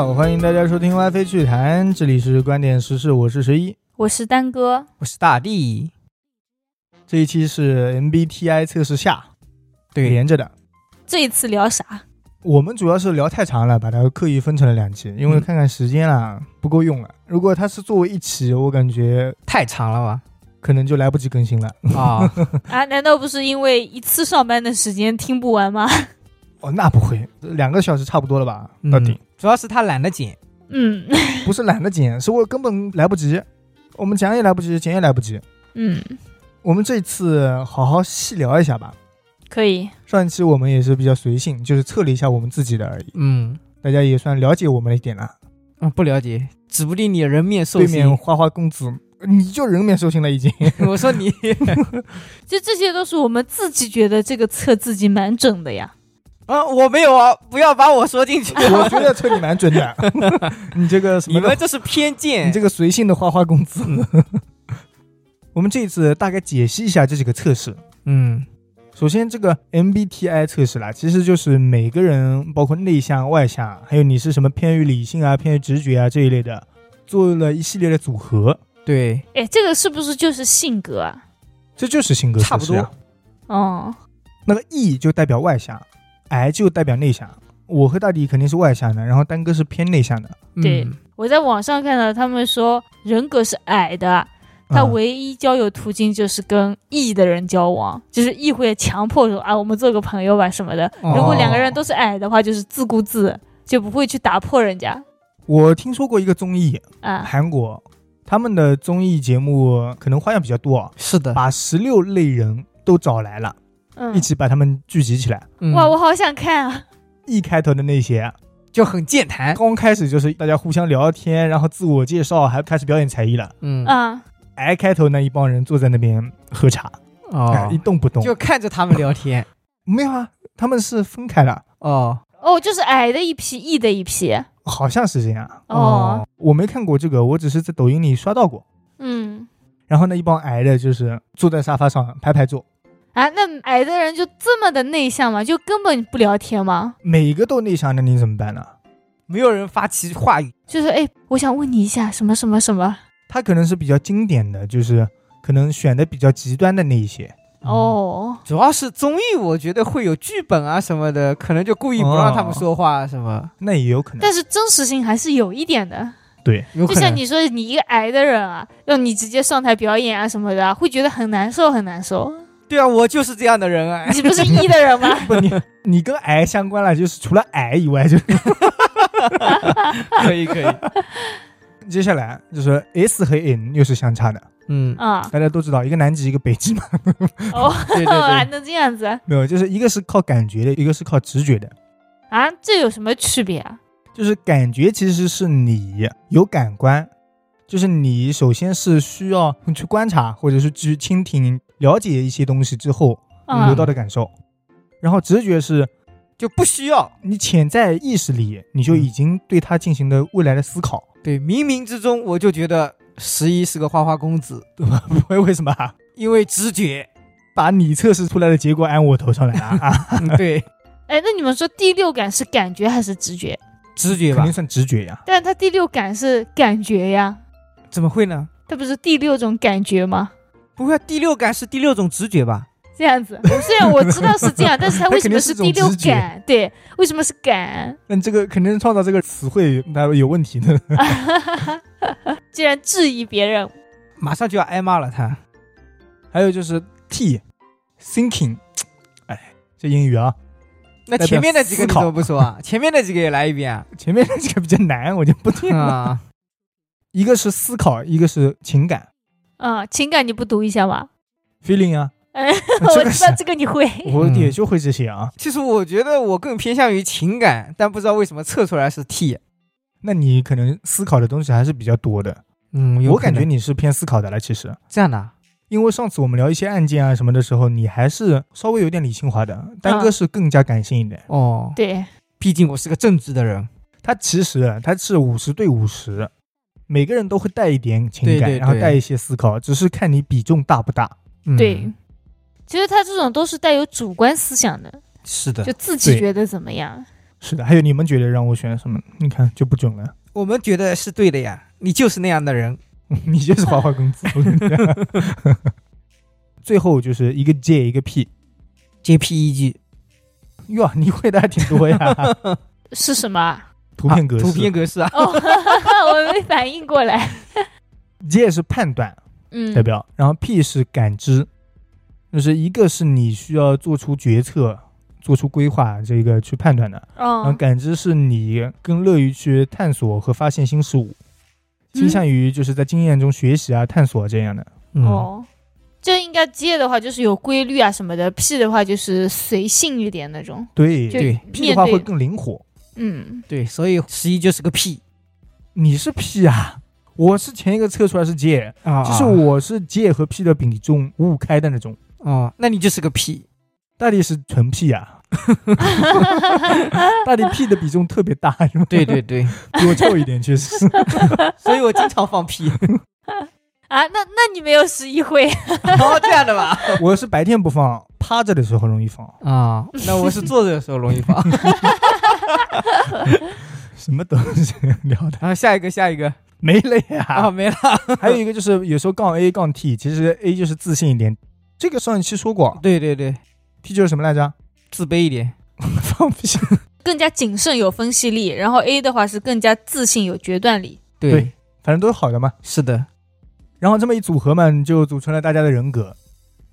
欢迎大家收听 WiFi 趣谈，这里是观点时事，我是十一，我是丹哥，我是大地。这一期是 MBTI 测试下，对，连着的。这一次聊啥？我们主要是聊太长了，把它刻意分成了两期，因为看看时间啊不够用了。如果它是作为一期，我感觉太长了吧，可能就来不及更新了啊 啊！难道不是因为一次上班的时间听不完吗？哦，那不会，两个小时差不多了吧？到底主要是他懒得剪，嗯，不是懒得剪，是我根本来不及，我们讲也来不及，剪也来不及。嗯，我们这次好好细聊一下吧。可以。上一期我们也是比较随性，就是测了一下我们自己的而已。嗯，大家也算了解我们了一点了。嗯，不了解，指不定你人面兽心。对面花花公子，你就人面兽心了已经。我说你，就这些都是我们自己觉得这个测自己蛮准的呀。啊，我没有啊，不要把我说进去。我觉得测你蛮准的。你这个你们这是偏见。你这个随性的花花公子。我们这次大概解析一下这几个测试。嗯。首先，这个 MBTI 测试啦，其实就是每个人，包括内向、外向，还有你是什么偏于理性啊、偏于直觉啊这一类的，做了一系列的组合。对，哎，这个是不是就是性格啊？这就是性格差不多。哦，那个 E 就代表外向，I 就代表内向。我和大迪肯定是外向的，然后丹哥是偏内向的。对，我在网上看到他们说人格是矮的。他唯一交友途径就是跟 E 的人交往，就是 E 会强迫说啊，我们做个朋友吧什么的。如果两个人都是矮的话，就是自顾自，就不会去打破人家。我听说过一个综艺啊，韩国他们的综艺节目可能花样比较多，是的，把十六类人都找来了，嗯，一起把他们聚集起来。哇，我好想看啊！E 开头的那些就很健谈，刚开始就是大家互相聊天，然后自我介绍，还开始表演才艺了。嗯啊。I 开头那一帮人坐在那边喝茶，哦，一动不动，就看着他们聊天。没有啊，他们是分开了。哦哦，就是矮的一批，E 的一批，好像是这样。哦，我没看过这个，我只是在抖音里刷到过。嗯。然后那一帮矮的，就是坐在沙发上排排坐。啊，那矮的人就这么的内向吗？就根本不聊天吗？每个都内向，那你怎么办呢？没有人发起话语，就是哎，我想问你一下，什么什么什么。他可能是比较经典的，就是可能选的比较极端的那一些哦。主要是综艺，我觉得会有剧本啊什么的，可能就故意不让他们说话什么。那也有可能，但是真实性还是有一点的。对，就像你说，你一个矮的人啊，让你直接上台表演啊什么的，会觉得很难受，很难受。对啊，我就是这样的人啊。你不是 E 的人吗？不，你你跟矮相关了，就是除了矮以外，就可以可以。接下来就是 S 和 N 又是相差的，嗯啊，大家都知道一个南极一个北极嘛。哦，对 对对，还能这样子？没有，就是一个是靠感觉的，一个是靠直觉的。啊，这有什么区别啊？就是感觉其实是你有感官，就是你首先是需要去观察或者是去倾听、了解一些东西之后你得到的感受，然后直觉是。就不需要你潜在意识里，你就已经对他进行的未来的思考。对，冥冥之中我就觉得十一是个花花公子，对吧？为为什么？因为直觉，把你测试出来的结果按我头上来了啊！对，哎，那你们说第六感是感觉还是直觉？直觉吧，肯定算直觉呀。但是他第六感是感觉呀？怎么会呢？它不是第六种感觉吗？不会，第六感是第六种直觉吧？这样子，虽然我知道是这样，但是它为什么是第六感？对，为什么是感？那这个肯定是创造这个词汇那有问题的。竟然质疑别人，马上就要挨骂了。他还有就是 T，thinking，哎，这英语啊。那前面那几个你怎么不说啊？前面那几个也来一遍啊？前面那几个比较难，我就不听了。一个是思考，一个是情感。啊，情感你不读一下吗？feeling 啊。哎，我知道这个你会，我也就会这些啊。其实我觉得我更偏向于情感，但不知道为什么测出来是 T。那你可能思考的东西还是比较多的。嗯，我感觉你是偏思考的了。其实这样的，因为上次我们聊一些案件啊什么的时候，你还是稍微有点理性化的。丹哥是更加感性一点。哦，对，毕竟我是个正直的人。他其实他是五十对五十，每个人都会带一点情感，然后带一些思考，只是看你比重大不大。对。其实他这种都是带有主观思想的，是的，就自己觉得怎么样。是的，还有你们觉得让我选什么？你看就不准了，我们觉得是对的呀，你就是那样的人。你就是花花公子。最后就是一个 J 一个 P，JPEG 哟，你会的还挺多呀。是什么啊？图片格式，啊图片格式啊，哦，我没反应过来。J 是判断嗯代，表，然后 P 是感知，就是一个是你需要做出决策、做出规划，这个去判断的，然后哦，感知是你更乐于去探索和发现新事物，倾向于就是在经验中学习啊、探索这样的。嗯，哦，这应该 J 的话就是有规律啊什么的，P 的话就是随性一点那种。对对，P 的话会更灵活。嗯，对，所以十一就是个屁你是 P 啊，我是前一个测出来是 J，啊就是我是 J 和 P 的比重五五开的那种，啊，那你就是个 P，大力是纯 P 啊。大力 P 的比重特别大，是吗？对对对，比我 臭一点，确实。所以我经常放屁。啊，那那你没有十一会，哦，这样的吧？我是白天不放，趴着的时候容易放。啊，那我是坐着的时候容易放。什么东西聊的然后下一个，下一个没了呀啊，没了。还有一个就是有时候杠 A 杠 T，其实 A 就是自信一点。这个上一期说过对对对，，T 就是什么来着？自卑一点。放屁。更加谨慎有分析力，然后 A 的话是更加自信有决断力。对，对反正都是好的嘛。是的。然后这么一组合嘛，就组成了大家的人格。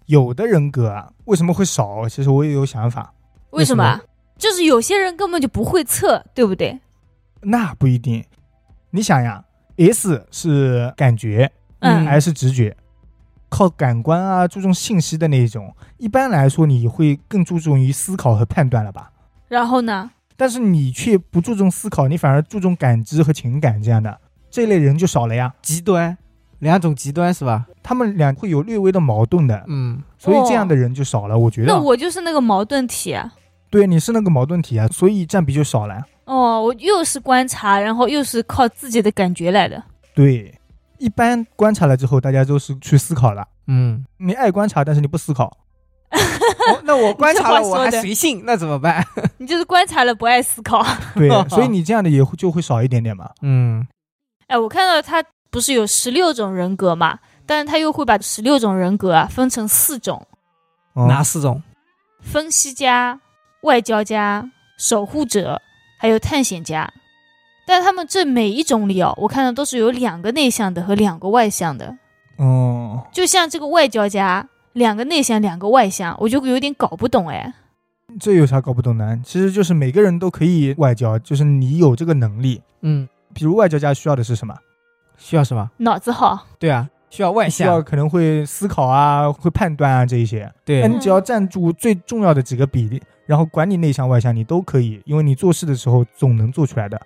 有的人格啊，为什么会少？其实我也有想法。为什么啊？就是有些人根本就不会测，对不对？那不一定。你想呀，S 是感觉嗯，I 是直觉，靠感官啊，注重信息的那一种。一般来说，你会更注重于思考和判断了吧？然后呢？但是你却不注重思考，你反而注重感知和情感这样的，这类人就少了呀。极端，两种极端是吧？他们俩会有略微的矛盾的，嗯，所以这样的人就少了。我觉得那，我就是那个矛盾体啊。对你是那个矛盾体啊，所以占比就少了。哦，我又是观察，然后又是靠自己的感觉来的。对，一般观察了之后，大家都是去思考了。嗯。你爱观察，但是你不思考，哦，那我观察了，我还随性，那怎么办？你就是观察了，不爱思考。对，所以你这样的也会就会少一点点嘛。嗯，哎，我看到他不是有十六种人格嘛，但是他又会把十六种人格啊分成四种：哦哪四种？分析家、外交家、守护者，还有探险家。但他们这每一种里哦，我看到都是有两个内向的和两个外向的。哦，就像这个外交家，两个内向，两个外向，我就有点搞不懂哎。这有啥搞不懂的？其实就是每个人都可以外交，就是你有这个能力。嗯，比如外交家需要的是什么？需要什么？脑子好，对啊，需要外需要向。可能会思考啊，会判断啊这一些。对那你只要占住最重要的几个比例，然后管你内向外向，你都可以，因为你做事的时候总能做出来的。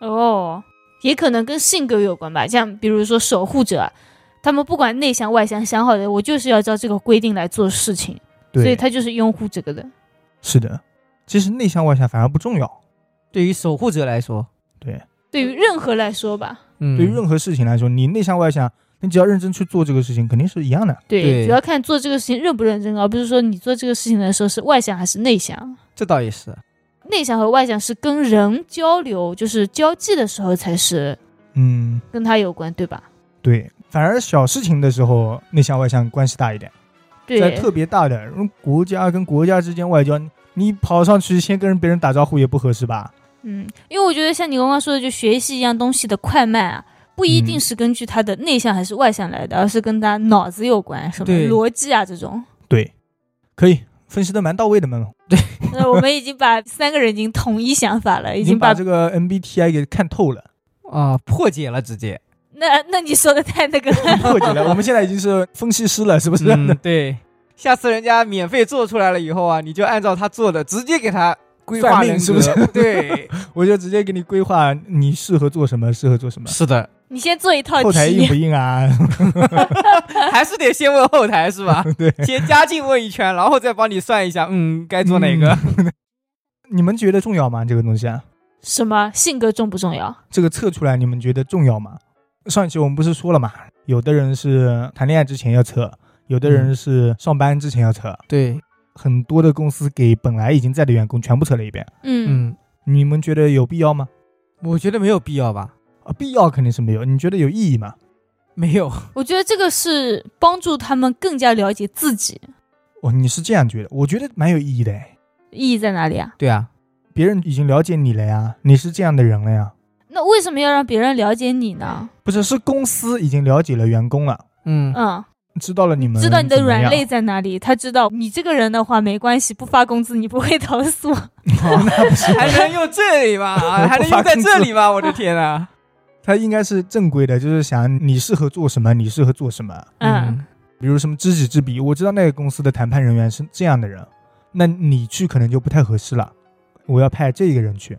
哦，也可能跟性格有关吧。像比如说守护者，他们不管内向外向，想好的我就是要照这个规定来做事情，所以，他就是拥护这个的。是的。其实内向外向反而不重要，对于守护者来说，对，对于任何来说吧，嗯，对于任何事情来说，你内向外向，你只要认真去做这个事情，肯定是一样的。对，对主要看做这个事情认不认真，而不是说你做这个事情的时候是外向还是内向。这倒也是。内向和外向是跟人交流，就是交际的时候才是嗯，跟他有关，对吧？对，反而小事情的时候，内向外向关系大一点。在对，特别大的嗯国家跟国家之间外交，你跑上去先跟别人打招呼也不合适吧？嗯，因为我觉得像你刚刚说的，就学习一样东西的快慢啊，不一定嗯是根据他的内向还是外向来的，而是跟他脑子有关，什么逻辑啊这种。对，可以分析的蛮到位的嘛，对那 我们已经把三个人已经统一想法了，已已经把把这个 MBTI 给看透了，啊，破解了直接。那那你说的太那个了。破解了。我们现在已经是分析师了，是不是？嗯，对。下次人家免费做出来了以后啊，你就按照他做的，直接给他规划算命人是不是 对，我就直接给你规划你适合做什么，适合做什么，是的，你先做一套后台硬不，硬啊？还是得先问后台是吧？对，先加进问一圈，然后再帮你算一下，嗯，该做哪个？你们觉得重要吗？这个东西啊，什么性格重不重要？这个测出来你们觉得重要吗？上一期我们不是说了嘛，有的人是谈恋爱之前要测，有的人是上班之前要测，对，很多的公司给本来已经在的员工全部测了一遍。嗯，嗯，你们觉得有必要吗？我觉得没有必要吧，啊，必要肯定是没有。你觉得有意义吗？没有。我觉得这个是帮助他们更加了解自己，哦，你是这样觉得？我觉得蛮有意义的哎。意义在哪里啊？对啊，别人已经了解你了呀，你是这样的人了呀。那为什么要让别人了解你呢？不是，是公司已经了解了员工了，嗯，嗯，知道了你们知道你的软肋在哪里，他知道你这个人的话没关系，不发工资你不会投诉。哦，那不是，还能用这里吗？啊还能用在这里吗？我的天啊！他应该是正规的，就是想你适合做什么，你适合做什么。嗯，比如什么知己知彼，我知道那个公司的谈判人员是这样的人，那你去可能就不太合适了。我要派这个人去，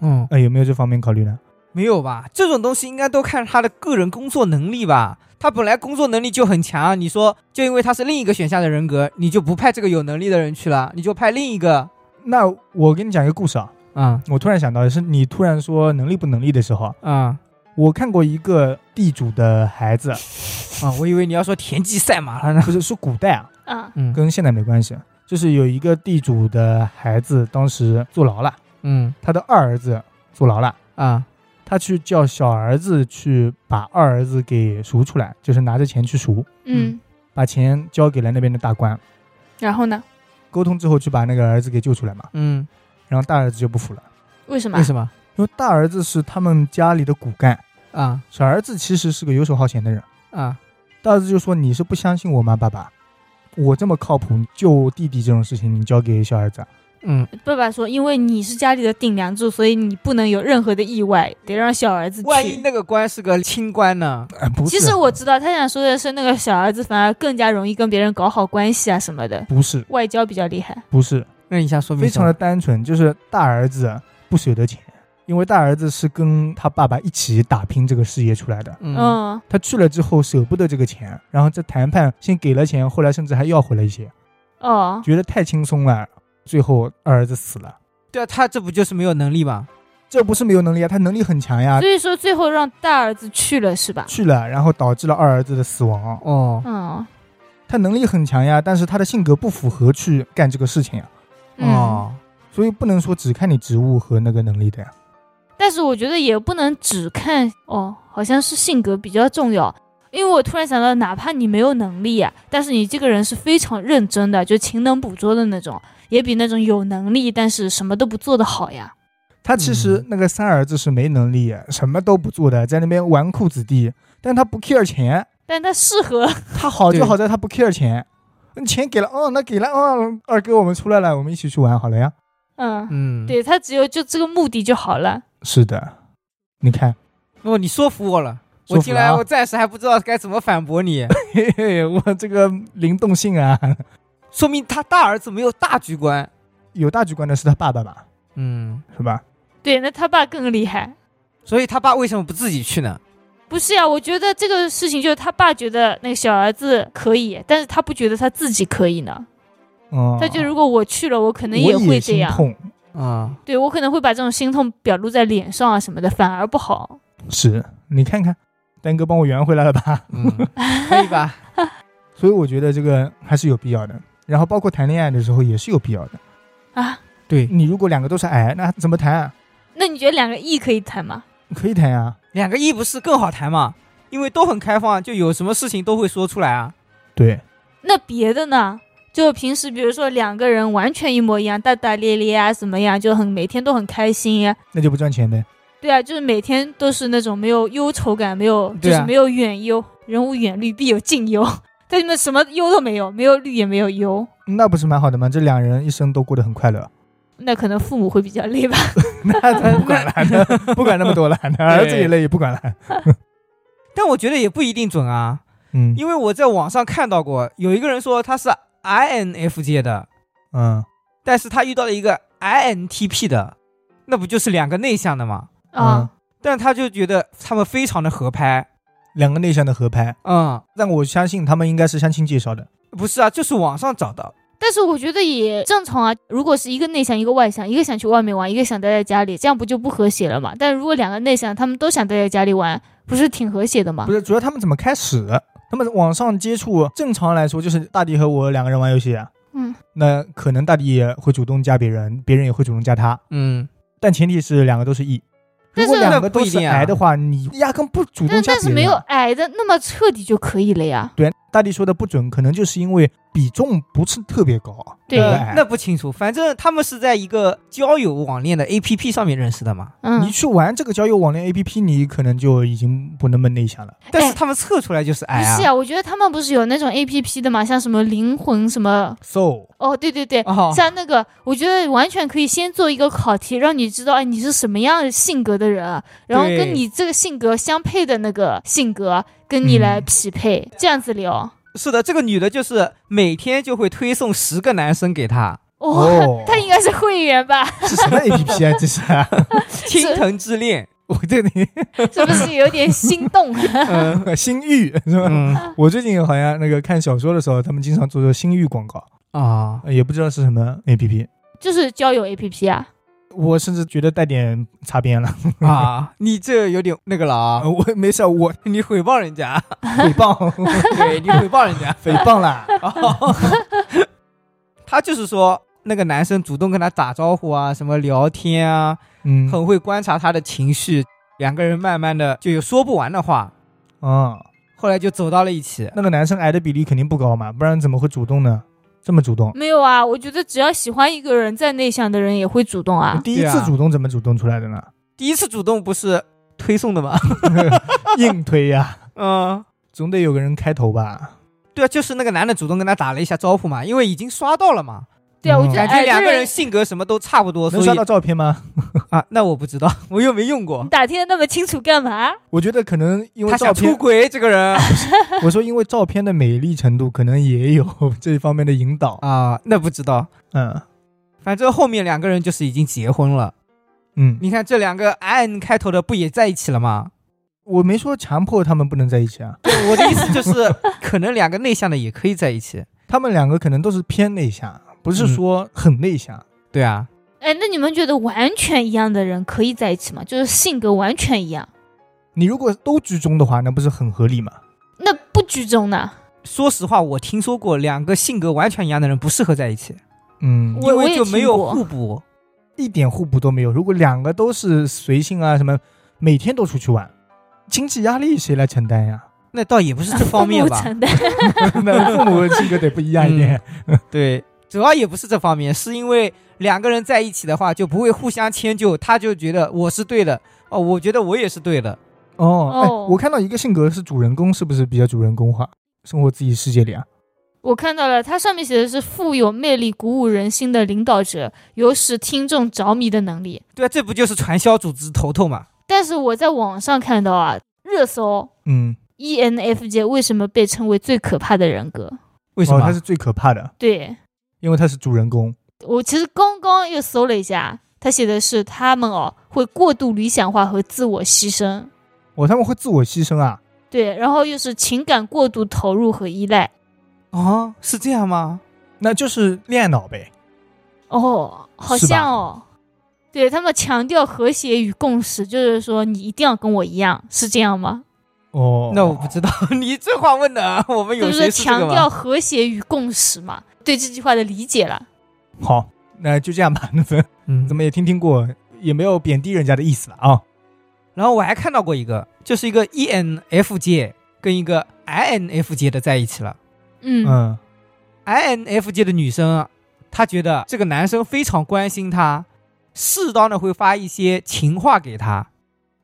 嗯，呃，有没有这方面考虑呢？没有吧？这种东西应该都看他的个人工作能力吧。他本来工作能力就很强，你说就因为他是另一个选项的人格，你就不派这个有能力的人去了，你就派另一个。那我给你讲一个故事啊，啊我突然想到的是，你突然说能力不能力的时候啊，啊我看过一个地主的孩子，啊！我以为你要说田忌赛马了呢。不是是古代啊，啊，嗯跟现在没关系，就是有一个地主的孩子当时坐牢了，嗯他的二儿子坐牢了。啊他去叫小儿子去把二儿子给赎出来，就是拿着钱去赎，嗯，把钱交给了那边的大官，然后呢？沟通之后去把那个儿子给救出来嘛。嗯，然后大儿子就不服了，为什么？为什么因为大儿子是他们家里的骨干，啊小儿子其实是个游手好闲的人。啊大儿子就说：“你是不相信我吗，爸爸？我这么靠谱，救弟弟这种事情你交给小儿子啊？嗯？”爸爸说，因为你是家里的顶梁柱，所以你不能有任何的意外，得让小儿子去。万一那个官是个清官呢？哎，不是，其实我知道他想说的是，那个小儿子反而更加容易跟别人搞好关系啊什么的，不是，外交比较厉害。不是，那你想说明非常的单纯，就是大儿子不舍得钱，因为大儿子是跟他爸爸一起打拼这个事业出来的。嗯嗯，他去了之后舍不得这个钱，然后在谈判先给了钱，后来甚至还要回来一些，哦，觉得太轻松了，最后二儿子死了。对啊，他这不就是没有能力吗？这不是没有能力啊，他能力很强呀所，以说最后让大儿子去了是吧？去了，然后导致了二儿子的死亡。哦，嗯他能力很强呀，但是他的性格不符合去干这个事情呀，嗯，哦，所以不能说只看你职务和那个能力的呀。但是我觉得也不能只看哦，好像是性格比较重要。因为我突然想到，哪怕你没有能力啊，但是你这个人是非常认真的，就勤能捕捉的那种，也比那种有能力但是什么都不做的好呀。他其实那个三儿子是没能力，什么都不做的，在那边纨绔子弟，但他不 care 钱，但他适合，他好就好在他不 care 钱，嗯钱给了，哦，那给了，哦，二哥我们出来了，我们一起去玩好了呀。嗯，嗯，。对他只有就这个目的就好了。是的，你看，哦，你说服我了。我进来，我暂时还不知道该怎么反驳你，嘿嘿，我这个灵动性啊，说明他大儿子没有大局观。有大局观的是他爸爸吧，嗯，是吧？对，那他爸更厉害。所以他爸为什么不自己去呢？不是呀，我觉得这个事情就是他爸觉得那个小儿子可以，但是他不觉得他自己可以呢。嗯，他就如果我去了，我可能也会这样。痛，啊，对我可能会把这种心痛表露在脸上啊什么的，反而不好。是你看看，丹哥帮我圆回来了吧？嗯，可以吧？所以我觉得这个还是有必要的。然后包括谈恋爱的时候也是有必要的。啊，对，你如果两个都是矮，那怎么谈啊？那你觉得两个 E 可以谈吗？可以谈呀、两个亿不是更好谈吗？因为都很开放，就有什么事情都会说出来啊。对，那别的呢？就平时比如说两个人完全一模一样，大大咧咧啊，怎么样，就很每天都很开心呀、那就不赚钱呗。对啊，就是每天都是那种没有忧愁感，没有就是没有远忧，人无远虑，必有近忧。但是呢，什么忧都没有，没有虑也没有忧，那不是蛮好的吗？这两人一生都过得很快乐。那可能父母会比较累吧。那咱不管了，那 不管那么多了，那儿子也累，也不管了。但我觉得也不一定准啊，嗯因为我在网上看到过，有一个人说他是 INFJ 的，嗯，但是他遇到了一个 INTP 的，那不就是两个内向的吗？啊、但他就觉得他们非常的合拍。两个内向的合拍，嗯，但我相信他们应该是相亲介绍的。不是啊，就是网上找的。但是我觉得也正常啊。如果是一个内向，一个外向，一个想去外面玩，一个想待在家里，这样不就不和谐了嘛？但如果两个内向，他们都想待在家里玩，不是挺和谐的吗不？是，主要他们怎么开始？他们网上接触，正常来说就是大迪和我两个人玩游戏，啊嗯，那可能大迪也会主动加别人，别人也会主动加他。嗯，但前提是两个都是 E。如果两个都是癌的话，你压根不主动但加但是没有别人啊。矮的那么彻底就可以了呀。对，大地说的不准，可能就是因为比重不是特别高。对那个呃那不清楚，反正他们是在一个交友网恋的 A P P 上面认识的嘛。嗯你，去玩这个交友网恋 APP，你可能就已经不那么内向了。但是他们测出来就是不癌啊。是啊，我觉得他们不是有那种 A P P 的嘛，像什么灵魂什么，So，哦，对对对，哦，像那个，我觉得完全可以先做一个考题，让你知道，哎，你是什么样的性格的人啊，然后跟你这个性格相配的那个性格，跟你来嗯匹配，这样子聊。是的，这个女的就是每天就会推送十个男生给她，哇、哦 他应该是会员吧？是什么 APP 啊？这是啊，青藤之恋。我对你 是不是有点心动？嗯 心欲是吧？嗯我最近好像那个看小说的时候，他们经常做做心欲广告，啊，呃也不知道是什么 APP。就是交友 A P P 啊。我甚至觉得带点擦边了。啊，你这有点那个了啊 呃！我没事，我 你诽谤人家，诽谤 对你诽谤人家。诽谤啦。他就是说，那个男生主动跟他打招呼啊，什么聊天啊，嗯，很会观察他的情绪，两个人慢慢的就有说不完的话，啊，后来就走到了一起。那个男生癌的比例肯定不高嘛，不然怎么会主动呢？这么主动，没有啊，我觉得只要喜欢一个人，再内向的人也会主动啊。第一次主动怎么主动出来的呢？第一次主动不是推送的吗？硬推呀，嗯，总得有个人开头吧？对啊，就是那个男的主动跟他打了一下招呼嘛，因为已经刷到了嘛，对啊，嗯我觉得两个人性格什么都差不多，能刷到照片吗？啊，那我不知道，我又没用过你。打听的那么清楚干嘛？我觉得可能因为他想出，轨，这个人 我说因为照片的美丽程度，可能也有这方面的引导。啊，那不知道。嗯反正后面两个人就是已经结婚了。嗯，你看这两个 N 开头的不也在一起了吗？我没说强迫他们不能在一起啊，对，我的意思就是，可能两个内向的也可以在一起。他们两个可能都是偏内向，不是说很内向。对啊，哎，那你们觉得完全一样的人可以在一起吗？就是性格完全一样，你如果都居中的话，那不是很合理吗？那不居中呢？说实话，我听说过两个性格完全一样的人不适合在一起，嗯，我我也因为就没有听过互补。一点互补都没有。如果两个都是随性啊，什么每天都出去玩，经济压力谁来承担呀？那倒也不是这方面吧，父母承担 那父母性格得不一样一点。对，主要也不是这方面，是因为两个人在一起的话就不会互相迁就，他就觉得我是对的，哦，我觉得我也是对的，哦，哎哦，我看到一个性格是主人公，是不是比较主人公化？生活自己世界里啊？我看到了，它上面写的是富有魅力、鼓舞人心的领导者，有使听众着迷的能力。对啊，这不就是传销组织头头嘛？但是我在网上看到啊，热搜嗯，ENFJ 为什么被称为最可怕的人格？为什么？哦他是最可怕的，对因为他是主人公。我其实刚刚又搜了一下，他写的是他们哦会过度理想化和自我牺牲，哦，他们会自我牺牲啊？对，然后又是情感过度投入和依赖。哦，是这样吗？那就是恋爱脑呗。哦，好像哦，对他们强调和谐与共识，就是说你一定要跟我一样，是这样吗？哦，那我不知道，你这话问的，我们有就是谁是这个强调？和谐与共识嘛？对这句话的理解了。好，那就这样吧。那怎嗯怎么也听听过，也没有贬低人家的意思了啊。然后我还看到过一个，就是一个 ENFJ 跟一个 INFJ 的在一起了。嗯，嗯，INFJ 的女生啊，她觉得这个男生非常关心她，适当的会发一些情话给她，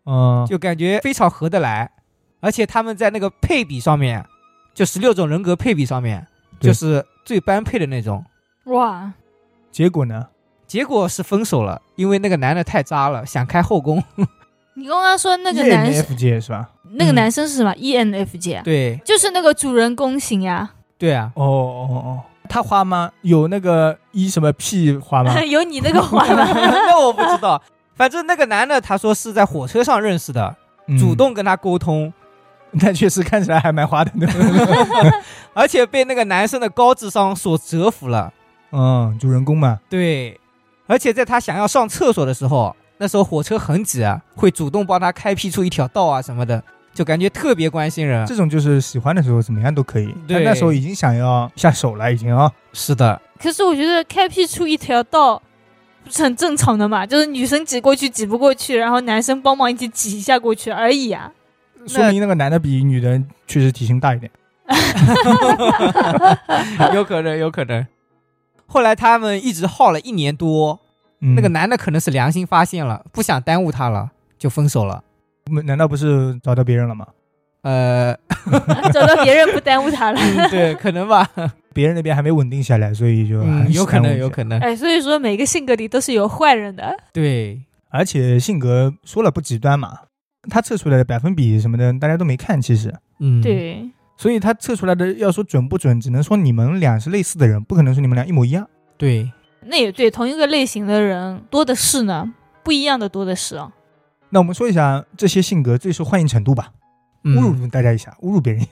嗯，就感觉非常合得来。而且他们在那个配比上面，就十六种人格配比上面，就是最般配的那种。哇，结果呢？结果是分手了，因为那个男的太渣了，想开后宫。你刚刚说那个男生，FJ 是吧？那个嗯男生是什么？ENFJ，啊对就是那个主人公型呀。对啊，哦哦哦，他花吗？有那个一什么 P 花吗？有你那个花吗？那我不知道。反正那个男的他说是在火车上认识的，嗯主，动跟他沟通，但确实看起来还蛮花的。而且被那个男生的高智商所折服了。嗯，主人公嘛，对，而且在他想要上厕所的时候，那时候火车很挤啊，会主动帮他开辟出一条道啊什么的，就感觉特别关心人。这种就是喜欢的时候怎么样都可以。对他那时候已经想要下手了，已经啊。是的，可是我觉得开辟出一条道，不是很正常的嘛？就是女生挤过去挤不过去，然后男生帮忙一起挤一下过去而已啊。说明那个男的比女的确实体型大一点。有可能，有可能。后来他们一直耗了一年多，嗯那个男的可能是良心发现了，不想耽误他了，就分手了。难道不是找到别人了吗？呃，找到别人不耽误他了。嗯对，可能吧，别人那边还没稳定下来，所以就嗯，有可能，有可能，哎，所以说每个性格里都是有坏人的。对，而且性格说了不极端嘛，他测出来的百分比什么的大家都没看，其实，嗯，，对，所以他测出来的要说准不准，只能说你们俩是类似的人，不可能说你们俩一模一样。对，那也对，同一个类型的人多的是呢，不一样的多的是啊。那我们说一下这些性格最受欢迎程度吧，嗯侮辱大家一下，侮辱别人。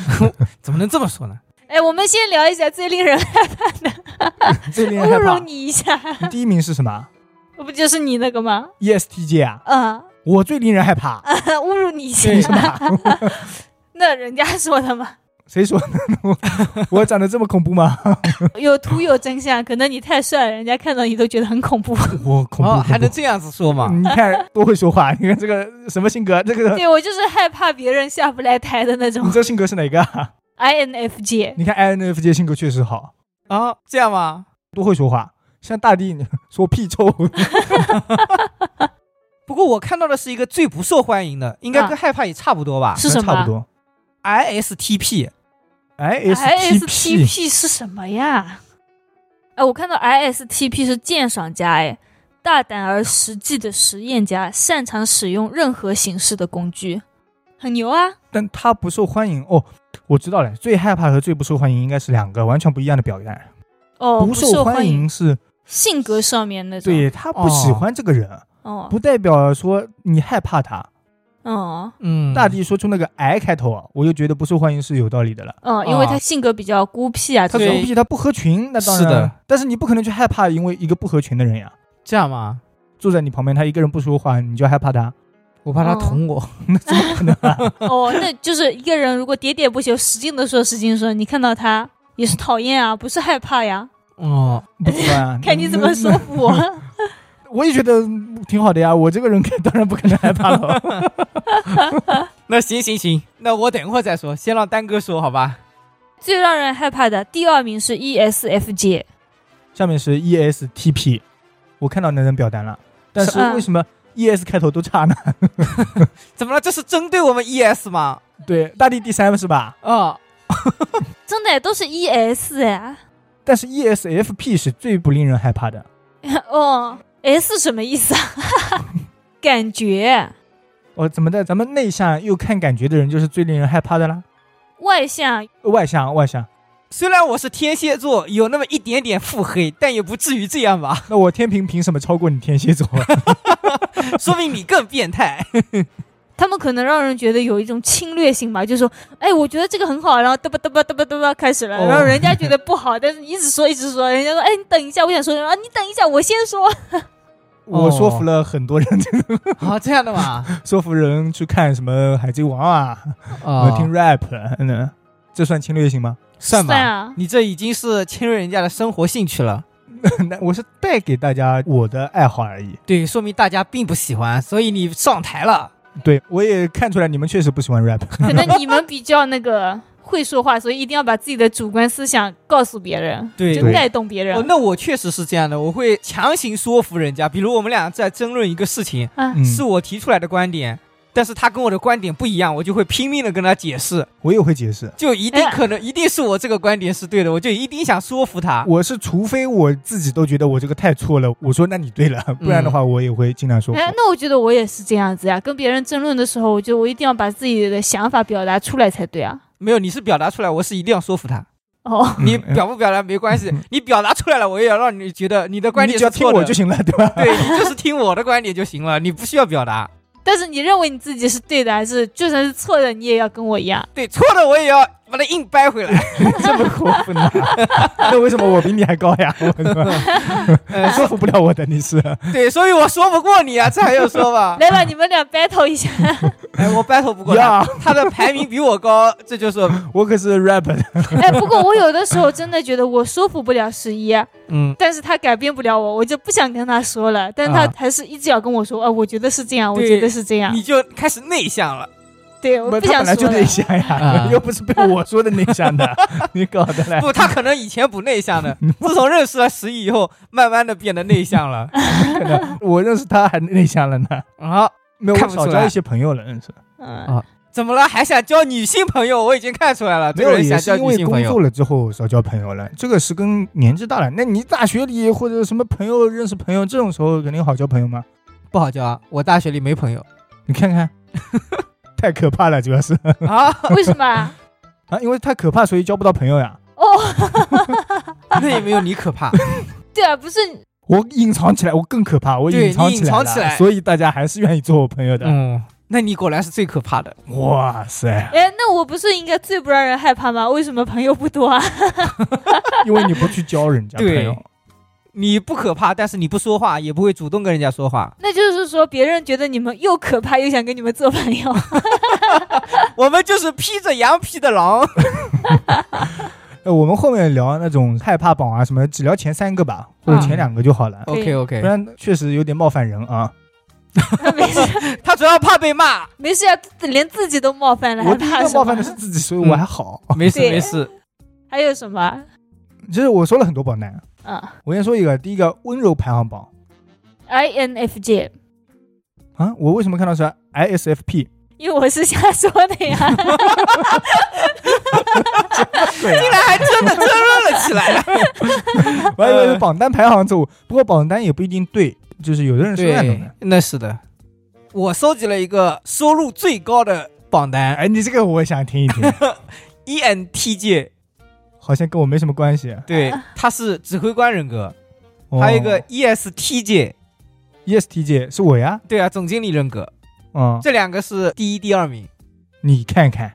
怎么能这么说呢？哎，我们先聊一下最令人害怕的，最令人害侮怕辱。你一下，第一名是什么不就是你那个吗？？ESTJ 啊，啊、我最令人害怕。侮辱你一下对，什么？那人家说的吗，谁说的？我我长得这么恐怖吗？有图有真相，可能你太帅了，人家看到你都觉得很恐怖。我恐怖，哦，恐怖还能这样子说吗？你看多会说话！你看这个什么性格？这个对我就是害怕别人下不来台的那种你这性格是哪个啊？INFJ。你看 INFJ 性格确实好，啊，这样吗？多会说话。像大地你说屁臭，不过我看到的是一个最不受欢迎的，应该啊跟害怕也差不多吧是什么差不多。？ISTP，ISTP ISTP 是什么呀？哎，我看到 ISTP 是鉴赏家，哎，大胆而实际的实验家，擅长使用任何形式的工具，很牛啊！但他不受欢迎哦。我知道了，最害怕和最不受欢迎应该是两个完全不一样的表现。哦，不受欢迎是性格上面那种。对他不喜欢这个人，哦，不代表说你害怕他。哦，嗯，大地说出那个 I 开头啊，我就觉得不受欢迎是有道理的了。嗯，因为他性格比较孤僻啊，他孤僻，他不合群，那当然。是的。但是你不可能去害怕，因为一个不合群的人呀，这样吗？坐在你旁边，他一个人不说话，你就害怕他，我怕他哦捅我。那怎么可能啊？哦，那就是一个人如果喋喋不休、使劲的说、使劲说，你看到他也是讨厌啊，不是害怕呀？哦，不知道啊，看你怎么说。服我。那我也觉得挺好的呀，我这个人当然不可能害怕了。那行行行，那我等一会儿再说，先让丹哥说好吧？最让人害怕的第二名是 E ESFJ，下面是 ESTP，我看到那人表单了，但是为什么 ES 开头都差呢？怎么了？这是针对我们 ES 吗？对，大地第三是吧？啊，真的都是 ES 哎。但是 ESFP 是最不令人害怕的。哦，S 什么意思啊？感觉哦，怎么的？咱们内向又看感觉的人就是最令人害怕的啦。外向外向，外向，虽然我是天蝎座，有那么一点点腹黑，但也不至于这样吧？那我天平凭什么超过你天蝎座？说明你更变态。他们可能让人觉得有一种侵略性吧，就说，哎，我觉得这个很好，然后嘚吧嘚吧嘚吧嘚吧开始了，哦然后人家觉得不好，但是你一直说一直说，人家说，哎，你等一下，我想说，然后你等一下，我先说。我说服了很多人，啊，这样的嘛？说服人去看什么海贼王啊，啊听 rap，嗯，这算侵略性吗？算吧。算啊，你这已经是侵略人家的生活兴趣了，那我是带给大家我的爱好而已。对，说明大家并不喜欢，所以你上台了。对，我也看出来你们确实不喜欢 rap。可能你们比较那个会说话，所以一定要把自己的主观思想告诉别人，对就带动别人。哦，那我确实是这样的，我会强行说服人家。比如我们俩在争论一个事情，啊，嗯，是我提出来的观点，但是他跟我的观点不一样，我就会拼命的跟他解释，我也会解释。就一定哎可能一定是我这个观点是对的，我就一定想说服他。我是除非我自己都觉得我这个太错了，我说那你对了，不然的话我也会尽量说服。哎，那我觉得我也是这样子呀。跟别人争论的时候，我觉得我一定要把自己的想法表达出来才对啊。没有，你是表达出来，我是一定要说服他。哦，你表不表达没关系，你表达出来了，我也要让你觉得你的观点你只要听是错的我就行了，对吧？对你就是听我的观点就行了，你不需要表达。但是你认为你自己是对的，还是就算是错的，你也要跟我一样？对，错的我也要把它硬掰回来。这么过分啊？那为什么我比你还高呀？我说服不了我的，你是？对，所以我说不过你啊，这还用说吗？来吧，你们俩 battle 一下。哎，我 battle 不过他，他的排名比我高，这就是我可是 rap 的，哎，不过我有的时候真的觉得我说服不了十一，嗯，但是他改变不了我，我就不想跟他说了。但他啊还是一直要跟我说，啊，我觉得是这样，我觉得是这样。你就开始内向了。对，我不，不他本来就。内向呀啊，又不是被我说的内向的，你搞的嘞？不，他可能以前不内向的，自从认识了十一以后，慢慢的变得内向了。可能我认识他还内向了呢，啊，没有，我看不出来少交一些朋友了，认识。啊，怎么了？还想交女性朋友？我已经看出来了，没有，这个人想交也是因为女性朋友工作。了之后少交朋友了，这个是跟年纪大了。那你大学里或者什么朋友认识朋友，这种时候肯定好交朋友吗？不好交啊，我大学里没朋友你看看，太可怕了，主要是啊。为什么啊？啊，因为太可怕，所以交不到朋友呀。哦，那也没有你可怕。对啊，不是，我隐藏起来，我更可怕，我隐藏起来了，藏起来所以大家还是愿意做我朋友的。嗯，那你果然是最可怕的。哇塞，哎，那我不是应该最不让人害怕吗？为什么朋友不多啊？因为你不去交人家朋对友，你不可怕，但是你不说话，也不会主动跟人家说话。那就是说，别人觉得你们又可怕，又想跟你们做朋友。我们就是披着羊皮的狼。呃，我们后面聊那种害怕榜啊什么，只聊前三个吧，或者前两个就好了，OK OK，不然确实有点冒犯人啊。没事，他主要怕被骂。没事啊，连自己都冒犯了，我第一还怕冒犯的？是自己，所以我还好。没事没事，还有什么？其实我说了很多榜单，嗯我先说一个，第一个温柔排行榜，INFJ，啊，我为什么看到是 ISFP？因为我是瞎说的呀。对竟然还真的争论了起来了。我还以为是榜单排行错误，不过榜单也不一定对，就是有的人是那种的。，那是的。我收集了一个收入最高的榜单哎，你这个我想听一听，，ENTJ，好像跟我没什么关系。对，他是指挥官人格。哦还有一个 E ESTJ，ESTJ 是我呀，对啊，总经理人格。嗯，这两个是第一、第二名。你看看，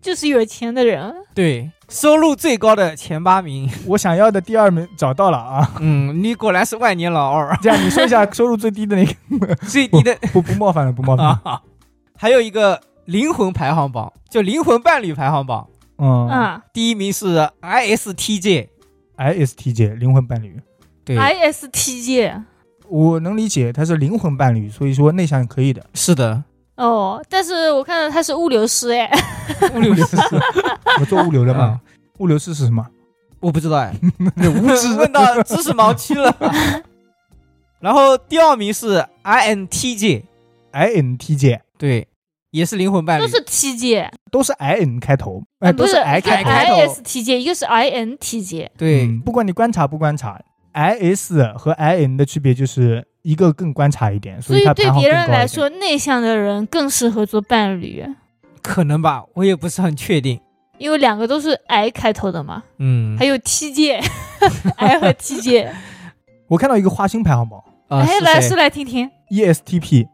就是有钱的人，对，收入最高的前八名。我想要的第二名找到了啊。嗯，你果然是万年老二。这样你说一下收入最低的那个，最低的不不冒犯了，不冒犯了。啊，还有一个灵魂排行榜，就灵魂伴侣排行榜，嗯。嗯第一名是 ISTJ。，ISTJ 灵魂伴侣，对，，ISTJ。我能理解他是灵魂伴侣，所以说内向可以的。是的，哦，但是我看到他是物流师，哎，物流师。我做物流的嘛。啊，，物流师是什么？我不知道哎，无知。问到知识盲区了。然后第二名是 INTJ，INTJ 对，也是灵魂伴侣都。是 TJ，都是 IN 开头，哎，都不是 I 开头。开头 ISTJ，一个是 INTJ。对，嗯不管你观察不观察，IS 和 IN 的区别就是一个更观察一点，所以对别人来说，内向的人更适合做伴侣，可能吧，我也不是很确定。因为两个都是 I 开头的嘛。嗯还有 TJ，I 和 TJ。我看到一个花心排行榜啊，哎，来来听听，，ESTP，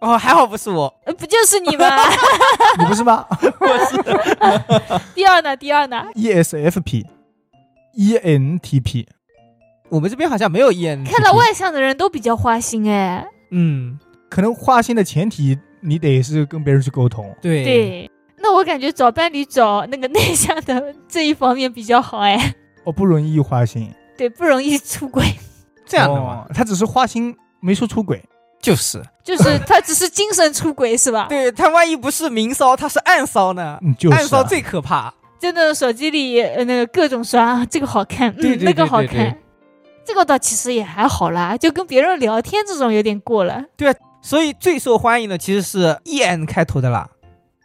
哦，还好不是我，呃不就是你吗？你不是吗我是第二呢？第二呢？？ESFP，ENTP，我们这边好像没有 EN。看到外向的人都比较花心哎。嗯，可能花心的前提你得是跟别人去沟通。对，对，那我感觉找伴侣找那个内向的这一方面比较好哎。哦，不容易花心，对，不容易出轨，这样的嘛，哦他只是花心，没说出轨。就是，就是他只是精神出轨是吧？对他万一不是明骚，他是暗骚呢？嗯，就是、啊、暗骚最可怕。就那种手机里呃那个各种刷，啊这个好看，嗯，对对那个对对对好看。这个倒其实也还好啦，就跟别人聊天这种有点过了。对所以最受欢迎的其实是 EN 开头的啦，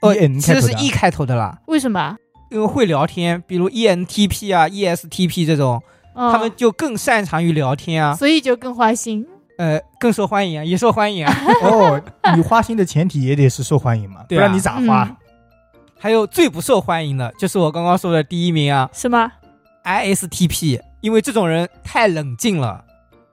哦 EN 其实是开头的 E 开头的啦，为什么？因为会聊天，比如 ENTP 啊、ESTP 这种，哦、他们就更擅长于聊天啊，所以就更花心。呃，更受欢迎啊，也受欢迎啊。哦，你花心的前提也得是受欢迎嘛，对啊不然你咋花？嗯还有最不受欢迎的就是我刚刚说的第一名啊是吗？，ISTP，因为这种人太冷静了。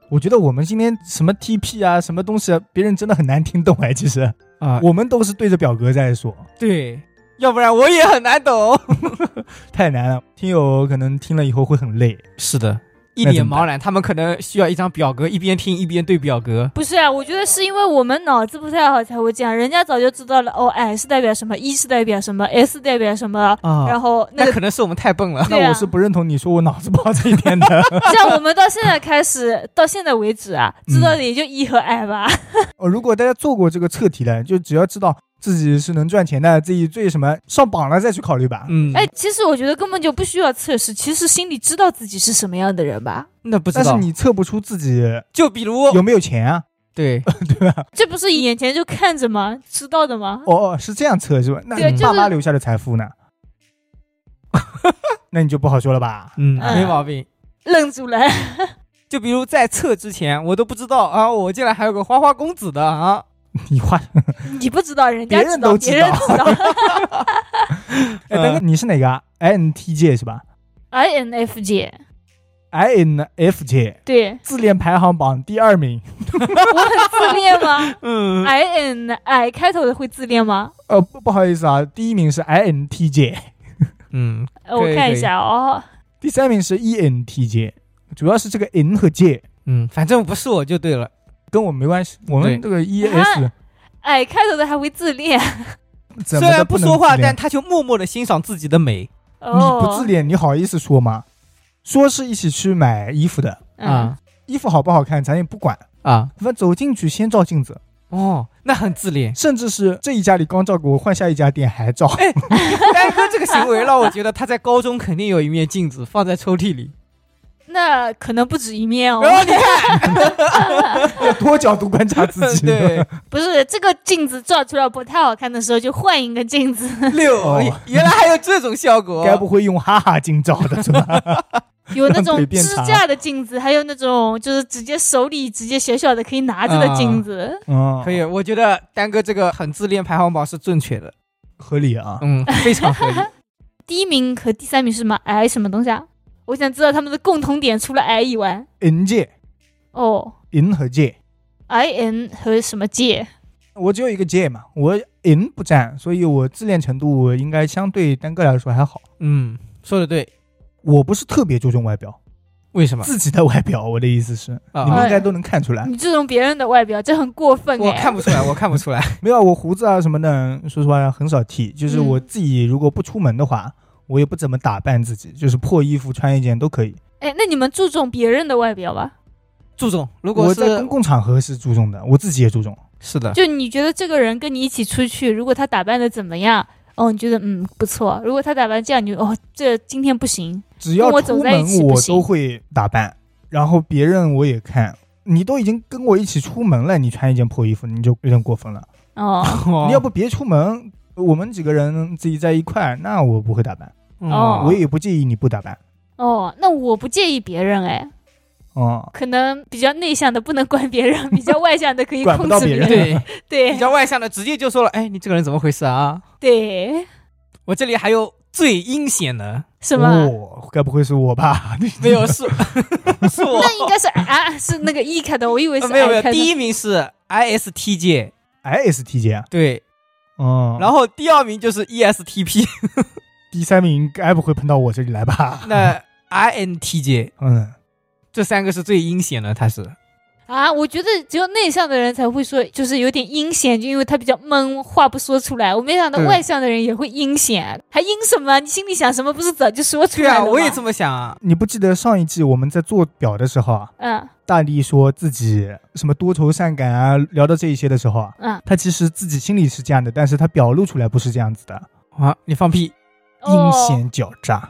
我觉得我们今天什么 TP 啊，什么东西啊，别人真的很难听懂哎。其实啊我们都是对着表格在说，对，要不然我也很难懂。太难了，听友可能听了以后会很累。是的，一脸茫然，他们可能需要一张表格，一边听一边对表格。不是啊，我觉得是因为我们脑子不太好才会这样，人家早就知道了。哦，I 是代表什么，E 是代表什么，S 代表什么，啊然后那个那可能是我们太笨了。对啊那我是不认同你说我脑子不好这一点的。像我们到现在开始，到现在为止啊，知道的也就 E 和 I 吧。哦，如果大家做过这个测题的，就只要知道自己是能赚钱的，自己最什么上榜了再去考虑吧。嗯，哎，其实我觉得根本就不需要测试，其实心里知道自己是什么样的人吧。那不知道。但是你测不出自己就比如有没有钱啊？对，对吧？这不是眼前就看着吗？知道的吗？哦哦，是这样测是吧？那你爸妈留下的财富呢？那你就不好说了吧？嗯，嗯没毛病。愣住了。就比如在测之前，我都不知道啊，我竟然还有个花花公子的啊！你花，你不知道，人家人知道，别人都知道。哎，等等，你是哪个啊？INTJ 是吧 INFJ，？INFJ 对自恋排行榜第二名。我很自恋吗嗯，？IN I 开头的会自恋吗？呃，不不好意思啊，第一名是 INTJ，嗯，呃我看一下哦。第三名是 E ENTJ，主要是这个 N 和 J 嗯，反正不是我就对了。跟我没关系，我们这个 ES 哎开头的还会自恋。虽然不说话，但他就默默的欣赏自己的美你哦，不自恋，你好意思说吗？说是一起去买衣服的，嗯啊衣服好不好看咱也不管，啊！反正走进去先照镜子，哦，那很自恋。甚至是这一家里刚照过，换下一家店还照。丹哥这个行为让我觉得他在高中肯定有一面镜子放在抽屉里。那可能不止一面哦。然后你看，要多角度观察自己。对，不是这个镜子照出来不太好看的时候，就换一个镜子。六哦，原来还有这种效果。该不会用哈哈镜照的是吧？有那种支架的镜子，还有那种就是直接手里直接小小的可以拿着的镜子。嗯，可以，我觉得丹哥这个很自恋排行榜是正确的，合理啊。嗯，非常合理。第一名和第三名是什么哎什么东西啊？我想知道他们的共同点，除了 I 以外。N 界哦 N 和 J，，I N 和什么 J？我只有一个 J 嘛，我 N 不占，所以我自恋程度应该相对单个来说还好。嗯，说的对。我不是特别注重外表，为什么？自己的外表，我的意思是，啊你们应该都能看出来。你注重别人的外表，这很过分哎。我看不出来，我看不出来。没有，我胡子啊什么的，说实话很少剃。就是嗯我自己如果不出门的话，我也不怎么打扮自己，就是破衣服穿一件都可以。哎，那你们注重别人的外表吧？注重，如果我在是公共场合是注重的，我自己也注重。是的，就你觉得这个人跟你一起出去，如果他打扮的怎么样，哦，你觉得嗯不错。如果他打扮这样，你就哦这今天不行。只要跟我走出在一起门我都会打扮，然后别人我也看。你都已经跟我一起出门了，你穿一件破衣服，你就有点过分了。哦 你要不别出门，我们几个人自己在一块，那我不会打扮，哦。我也不介意你不打扮。哦，那我不介意别人哎，哦、可能比较内向的不能管别人，比较外向的可以控制到别人。对，对。比较外向的直接就说了，哎，你这个人怎么回事啊？对，我这里还有最阴险的，什么？哦，该不会是我吧？没有是 是我，那应该是啊，是那个 E 开的，我以为没有没有，第一名是 ISTJ，ISTJ 啊，对，嗯，然后第二名就是 E ESTP，第三名该不会喷到我这里来吧？那 INTJ 嗯，这三个是最阴险的，他是啊，我觉得只有内向的人才会说，就是有点阴险，就因为他比较闷，话不说出来。我没想到外向的人也会阴险，还阴什么？你心里想什么，不是早就说出对啊，来了吗？我也这么想啊，你不记得上一季我们在做表的时候啊，嗯。大力说自己什么多愁善感啊，聊到这一些的时候啊，嗯，他其实自己心里是这样的，但是他表露出来不是这样子的。啊，你放屁，阴险狡诈，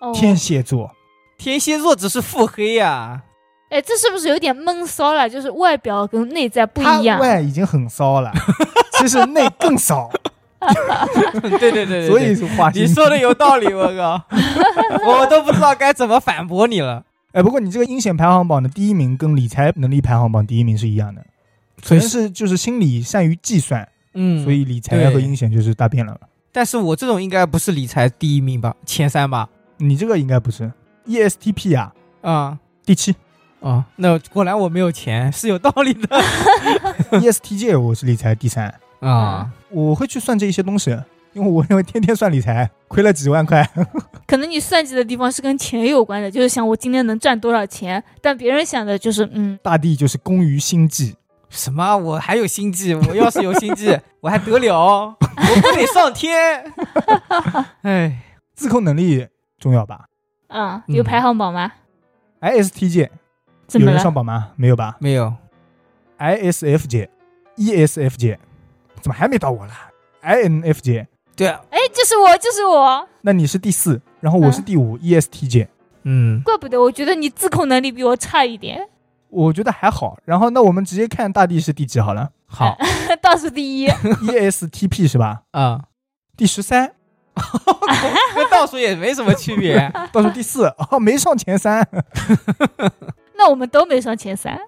哦。天蝎座，天蝎座只是腹黑呀，哎，这是不是有点闷骚了？就是外表跟内在不一样。外已经很骚了，其实内更骚，对对对对，所以是花心。你说的有道理，我靠，我都不知道该怎么反驳你了。哎，不过你这个阴险排行榜的第一名跟理财能力排行榜第一名是一样的，可能是就是心理善于计算，嗯所以理财对和阴险就是大变了。但是我这种应该不是理财第一名吧，前三吧？你这个应该不是 ESTP 啊，啊、第七哦，那果然我没有钱，是有道理的 ESTJ 我是理财第三，啊。我会去算这一些东西，因为我认为天天算理财亏了几万块。可能你算计的地方是跟钱有关的，就是想我今天能赚多少钱，但别人想的就是，嗯，大地就是工于心计，什么？我还有心计？我要是有心计，我还得了？我不得上天？哎，自控能力重要吧啊、有嗯排行榜吗？？ISTJ 怎么有人上？榜吗？没有吧没有，？ISFJ、ESFJ 怎么还没到我了？INFJ，对啊，哎，就是我，就是我，那你是第四，然后我是第五、ESTJ，嗯，怪不得我觉得你自控能力比我差一点，我觉得还好。然后那我们直接看大地是第几好了好 倒数第一。ESTP 是吧？啊，第十三，跟倒数也没什么区别。倒数第四，哦，没上前三。那我们都没上前三。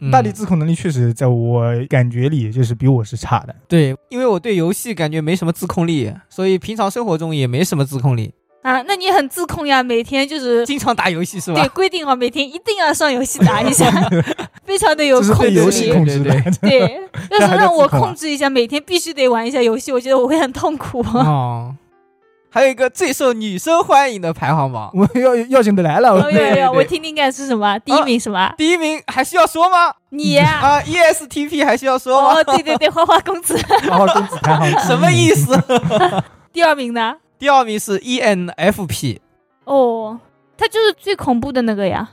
嗯大地自控能力确实在我感觉里就是比我是差的。对，因为我对游戏感觉没什么自控力，所以平常生活中也没什么自控力，啊，那你很自控呀，每天就是经常打游戏是吧对？规定好每天一定要上游戏打一下，非常的有控制对游戏力。控制的。对，要是让我控制一下，每天必须得玩一下游戏，我觉得我会很痛苦。哦，还有一个最受女生欢迎的排行榜，我要要紧的来了，哦哟哟，对对我听听看是什么？第一名什么？第一名还需要说吗？你呀？啊，ESTP 还需要说吗？哦，对对对，花花公子。花花公子排行什么意？思？第二名呢？第二名是 E ENFP，哦，他就是最恐怖的那个呀，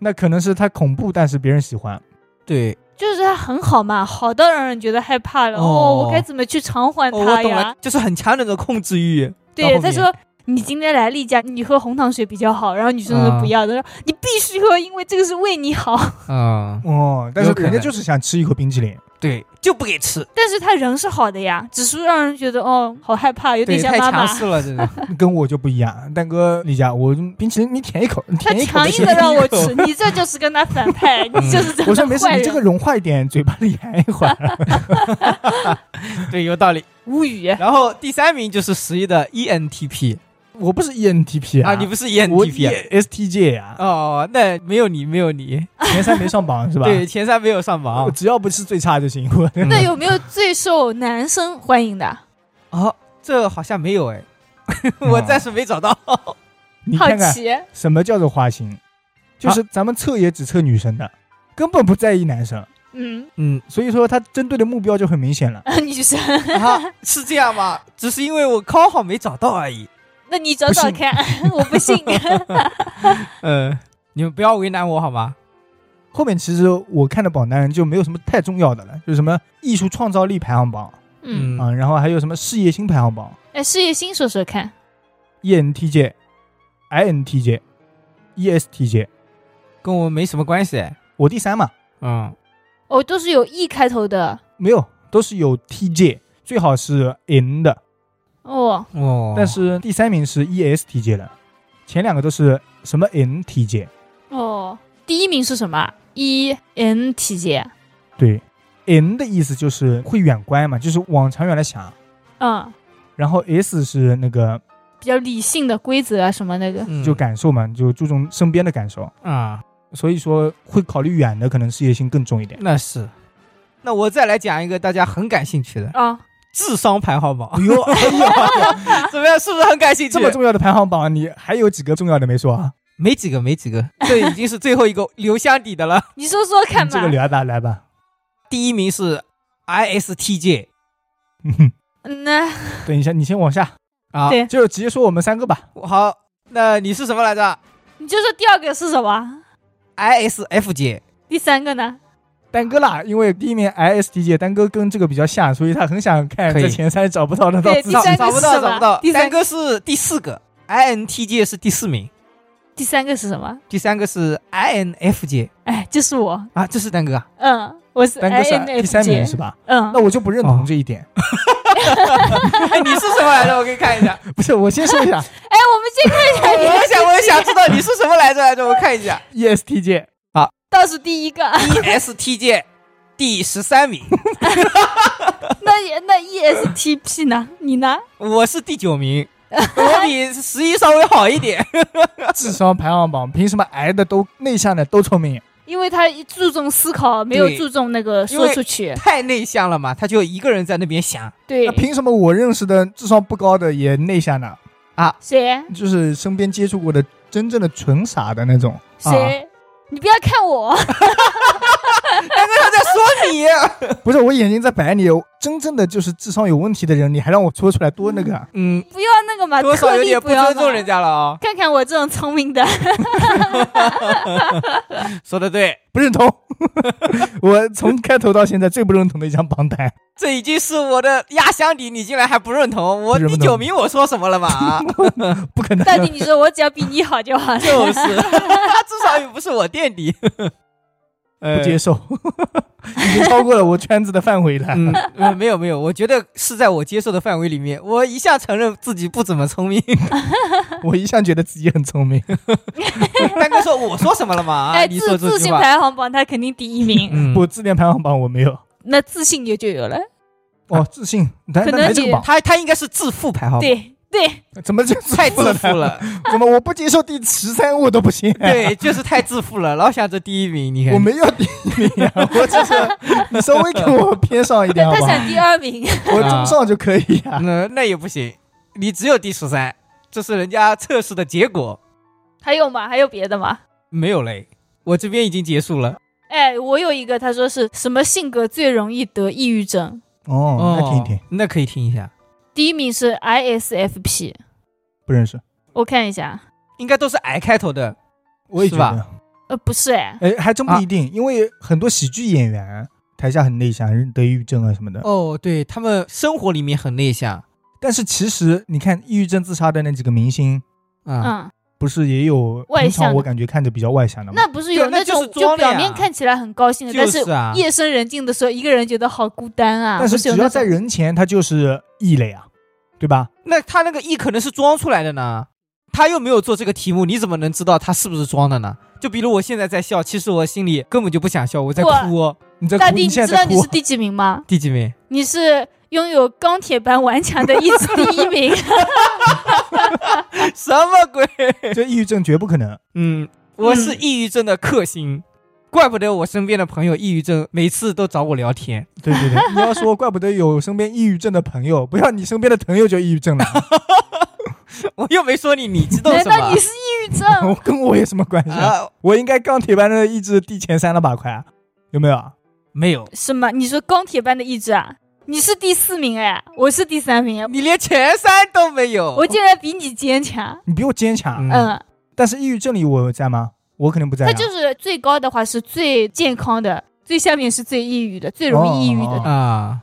那可能是他恐怖，但是别人喜欢。对，就是他很好嘛，好到让人觉得害怕了。哦哦，我该怎么去偿还哦，我他呀懂了？，就是很强的那种控制欲。到对，他说你今天来例假，你喝红糖水比较好，然后女生说啊不要的，他说你必须喝，因为这个是为你好。嗯，哦，但是有可能人家就是想吃一口冰淇淋。对，就不给吃，但是他人是好的呀，只是让人觉得哦，好害怕，有点像妈妈。强势了，这种。跟我就不一样，蛋哥，李佳，我冰淇淋你舔一口，你他舔一口他强硬的让我吃，你这就是跟他反派，你就是这我说没事，你这个。融化一点，嘴巴里含一会儿。对，有道理。无语，然后第三名就是十一的 E ENTP 我不是 ENTP 啊，啊，你不是 ENTP 啊？ESTJ 啊，哦，那没有你，没有你，前三没上榜是吧？对，，前三没有上榜。只要不是最差就行。那有没有最受男生欢迎的？哦，这好像没有哎，我暂时没找到。好 你看看奇，什么叫做花心，就是咱们测也只测女生的，根本不在意男生，嗯，嗯，所以说他针对的目标就很明显了。女生，啊，是这样吗？只是因为我刚好没找到而已。那你找找看，我不信。呃，你们不要为难我好吗？后面其实我看的榜单就没有什么太重要的了，就是什么艺术创造力排行榜嗯，啊，然后还有什么事业心排行榜哎，事业心说说看。，ENTJ、INTJ、ESTJ，跟我没什么关系。我第三嘛，嗯，哦，都是有 E 开头的。没有，都是有 TJ，最好是 N 的，哦。哦，但是第三名是 ESTJ 的，前两个都是什么 NTJ，哦，第一名是什么？E N T J。对，N 的意思就是会远观嘛，就是往长远来想，嗯，然后 S 是那个比较理性的规则啊，什么那个。嗯。就感受嘛，就注重身边的感受，啊，所以说会考虑远的，可能事业心更重一点。那是。那我再来讲一个大家很感兴趣的啊，智商排行榜，哎呦，哎呦，怎么样？是不是很感兴趣？这么重要的排行榜，你还有几个重要的没说啊？没几个，没几个，这已经是最后一个留箱底的了。你说说看吧这。个聊吧，来吧。第一名是 ISTJ 嗯，嗯那等一下，你先往下，啊，对就直接说我们三个吧。好，那你是什么来着你就说第二个是什么？？ISFJ 第三个呢？丹哥啦，因为第一名 ISTJ，丹哥跟这个比较像，所以他很想看在前三找不到的到找不到，找不到。第三三个是第四个，INTJ 是第四名，第三个是什么？第三个是 INFJ 哎，就是我。啊，这是丹哥啊。嗯，我是丹哥。第三名是吧？嗯那，我就不认同这一点。哎，你是什么来着？我给你看一下。不是，我先说一下 哎，我们先看一下我也想，我也想知道你是什么来着来着，我看一下。ESTJ，倒数第一个。ESTJ 第十三名，那也那 ESTP 呢？你呢？我是第九名，我比十一稍微好一点。智商排行榜，凭什么矮的都内向的都聪明？因为他注重思考，没有注重那个说出去。太内向了嘛，他就一个人在那边想。对那，凭什么我认识的智商不高的也内向呢？啊谁就是身边接触过的真正的纯傻的那种。谁？你不要看我，大哥他在说你。不是我眼睛在摆你，真正的就是智商有问题的人，你还让我说出来多那个啊？嗯，不要那个嘛，多少有点不要尊重人。家了啊。看看我这种聪明的，说的对，不认同。我从开头到现在最不认同的一张榜单。这已经是我的压箱底，你竟然还不认同？我第九名，我说什么了嘛？啊不可能。到底，你说我只要比你好就好了。就是，他至少也不是我垫底。呃不接受，已经超过了我圈子的范围了。嗯，呃没有没有，我觉得是在我接受的范围里面。我一向承认自己不怎么聪明。我一向觉得自己很聪明。丹哥说：“我说什么了嘛？啊哎，你自自信。排行榜他肯定第一名，嗯，不自恋排行榜我没有。那自信也就有了。哦，自信，但可能你但没这个榜，他他应该是自负排行榜，对对，怎么就太自负负？了。怎么我不接受第十三我都不行？对，就是太自负了，老想着第一名。你看，我没有第一名啊，我只是你稍微给我偏上一点好好？他想第二名，我中上就可以啊。那 那也不行，你只有第十三，这是人家测试的结果，还有吗？还有别的吗？没有嘞。我这边已经结束了。哎，我有一个，他说是什么性格最容易得抑郁症？哦，那听一听，那可以听一下，第一名是 ISFP，不认识，我看一下，应该都是 I 开头的。我也觉是吧？得，呃，不是。哎，哎，还真不一定，因为很多喜剧演员台下很内向，得抑郁症啊什么的。哦，对他们生活里面很内向。但是其实你看，抑郁症自杀的那几个明星，啊。嗯，不是也有外向的。我感觉看着比较外向的吗？那不是有那种就表面看起来很高兴的，但就是啊。夜深人静的时候，一个人觉得好孤单啊。但是只要在人前，他就是异类啊，对吧？那他那个 E 可能是装出来的呢，他又没有做这个题目，你怎么能知道他是不是装的呢？就比如我现在在笑，其实我心里根本就不想笑，我在哭哦。你在哭，大弟，你知道你是，第几名吗？第几名？你是拥有钢铁般顽强的意志第一名。什么鬼？这抑郁症绝不可能。嗯，我是抑郁症的克星，怪不得我身边的朋友抑郁症，每次都找我聊天。对对对，你要说，怪不得有身边抑郁症的朋友，不要你身边的朋友就抑郁症了，我又没说你，你知道什么难道你？是抑郁症？我跟我有什么关系啊？啊，我应该钢铁般的意志第前三了吧？快，有没有啊？没有，什么？你说钢铁般的意志啊？你是第四名哎，我是第三名，你连前三都没有。我竟然比你坚强。你比我坚强，嗯嗯，但是抑郁症里我在吗？我肯定不在、啊。他就是最高的话是最健康的，最下面是最抑郁的，最容易抑郁的。哦啊，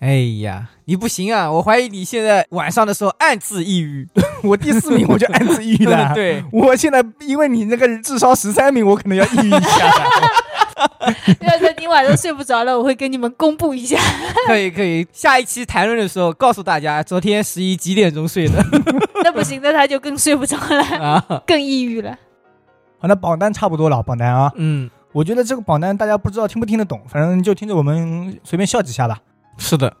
哎呀，你不行啊！我怀疑你现在晚上的时候暗自抑郁。我第四名我就暗自抑郁了。对，我现在因为你那个智商十三名，我可能要抑郁一下了。第二天今晚上睡不着了，我会跟你们公布一下。可以可以。下一期谈论的时候告诉大家，昨天十一几点钟睡的那不行，那他就更睡不着了，啊？更抑郁了。好，那榜单差不多了，榜单啊，嗯，我觉得这个榜单大家不知道听不听得懂，反正就听着我们随便笑几下吧。是的，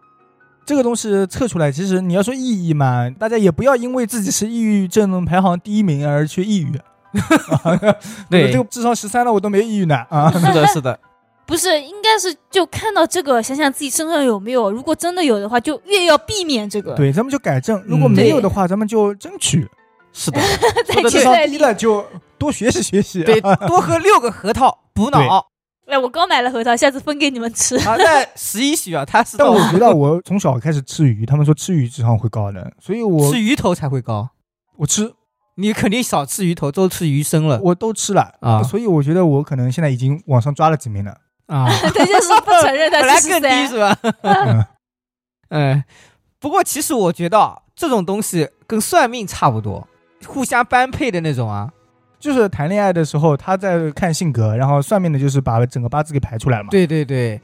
这个东西测出来，其实你要说意义嘛，大家也不要因为自己是抑郁症排行第一名而去抑郁。对这个智商十三了，我都没抑郁呢啊！是的，是的。不是，应该是就看到这个，想想自己身上有没有。如果真的有的话，就越要避免这个。对，咱们就改正；如果嗯没有的话，咱们就争取。是的，再说得智商接再厉。低了就多学习学习。对，多喝六个核桃补脑。哎，我刚买了核桃，下次分给你们吃。啊，那十一许啊，他是但我觉得我从小开始吃鱼，他们说吃鱼智商会高的，所以我吃鱼头才会高。我吃你肯定少吃鱼头，都吃鱼生了我都吃了啊所以我觉得我可能现在已经往上抓了几名了。啊！他就是不承认他本来是更低是吧？嗯嗯，不过其实我觉得啊这种东西跟算命差不多，互相般配的那种啊。就是谈恋爱的时候，他在看性格，然后算命的就是把整个八字给排出来了嘛，对对对，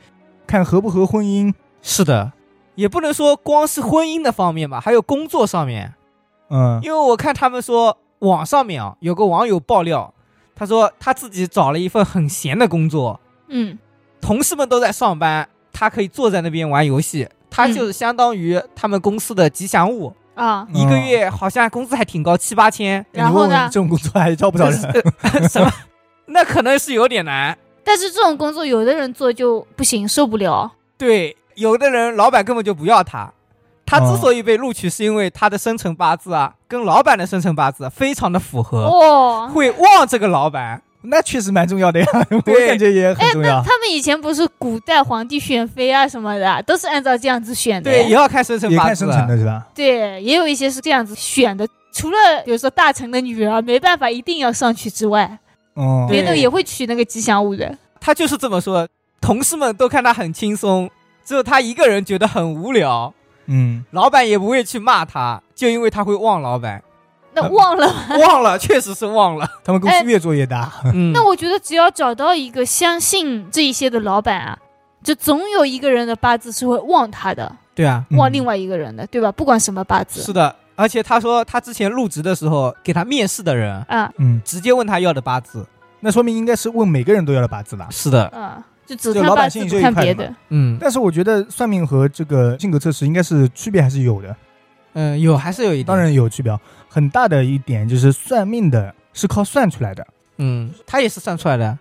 看合不合婚姻。是的，也不能说光是婚姻的方面吧，还有工作上面。嗯，因为我看他们说网上面啊有个网友爆料，他说他自己找了一份很闲的工作，嗯，同事们都在上班，他可以坐在那边玩游戏，他嗯就是相当于他们公司的吉祥物，啊，一个月好像工资还挺高，七八千。你问问然后呢这种工作还招不着人？什么？那可能是有点难。但是这种工作有的人做就不行，受不了。对，有的人老板根本就不要他，他之所以被录取，是因为他的生辰八字啊，跟老板的生辰八字非常的符合，哦，会旺这个老板。那确实蛮重要的呀，我对感觉也很哎，重要。那他们以前不是古代皇帝选妃啊什么的，都是按照这样子选的。对，也要看生辰八字也看生辰的是吧？对，也有一些是这样子选的。除了比如说大臣的女儿没办法一定要上去之外，哦，对别的也会娶那个吉祥物的。他就是这么说，同事们都看他很轻松，只有他一个人觉得很无聊。嗯，老板也不会去骂他，就因为他会忘老板，那忘了，忘了，确实是忘了。他们公司越做越大。嗯，那我觉得只要找到一个相信这一些的老板啊，就总有一个人的八字是会旺他的，对啊，嗯旺另外一个人的，对吧？不管什么八字是的。而且他说他之前入职的时候，给他面试的人啊嗯，直接问他要的八字。那说明应该是问每个人都要的八字吧？是的，啊，就只就看八字不老百姓这一块的看别的。嗯但是我觉得算命和这个性格测试应该是区别还是有的，嗯，有还是有一点。当，然有区别。很大的一点就是算命的是靠算出来的，嗯，他也是算出来的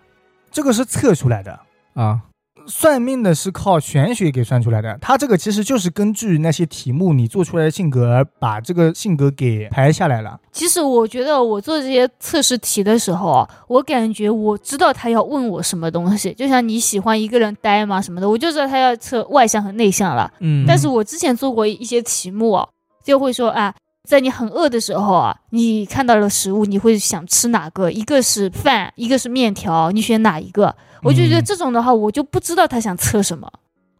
这个是测出来的。啊。算命的是靠玄学给算出来的，他这个其实就是根据那些题目你做出来的性格，而把这个性格给排下来了。其实我觉得我做这些测试题的时候啊，我感觉我知道他要问我什么东西，就像你喜欢一个人呆吗什么的，我就知道他要测外向和内向了。嗯但是我之前做过一些题目啊，就会说啊，在你很饿的时候啊，你看到了食物，你会想吃哪个？一个是饭，一个是面条，你选哪一个？我就觉得嗯这种的话，我就不知道他想测什么。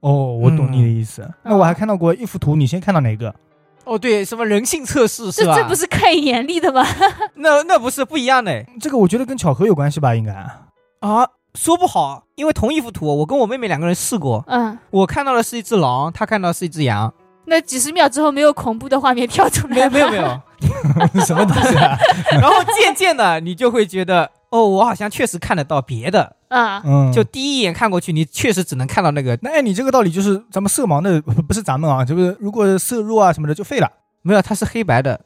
哦，我懂你的意思。那我还看到过一幅图，你先看到哪个？哦，对，什么人性测试是这吧？这不是看眼力的吗？那那不是不一样的这个我觉得跟巧合有关系吧，应该。啊，说不好，因为同一幅图，我跟我妹妹两个人试过，嗯，我看到的是一只狼，她看到的是一只羊，那几十秒之后没有恐怖的画面跳出来没有没有没有，什么东西啊？然后渐渐的你就会觉得，哦，我好像确实看得到别的，啊，嗯，就第一眼看过去，你确实只能看到那个，那按你这个道理，就是咱们色盲的不不是咱们啊，就是如果色弱啊什么的就废了。没有，它是黑白的，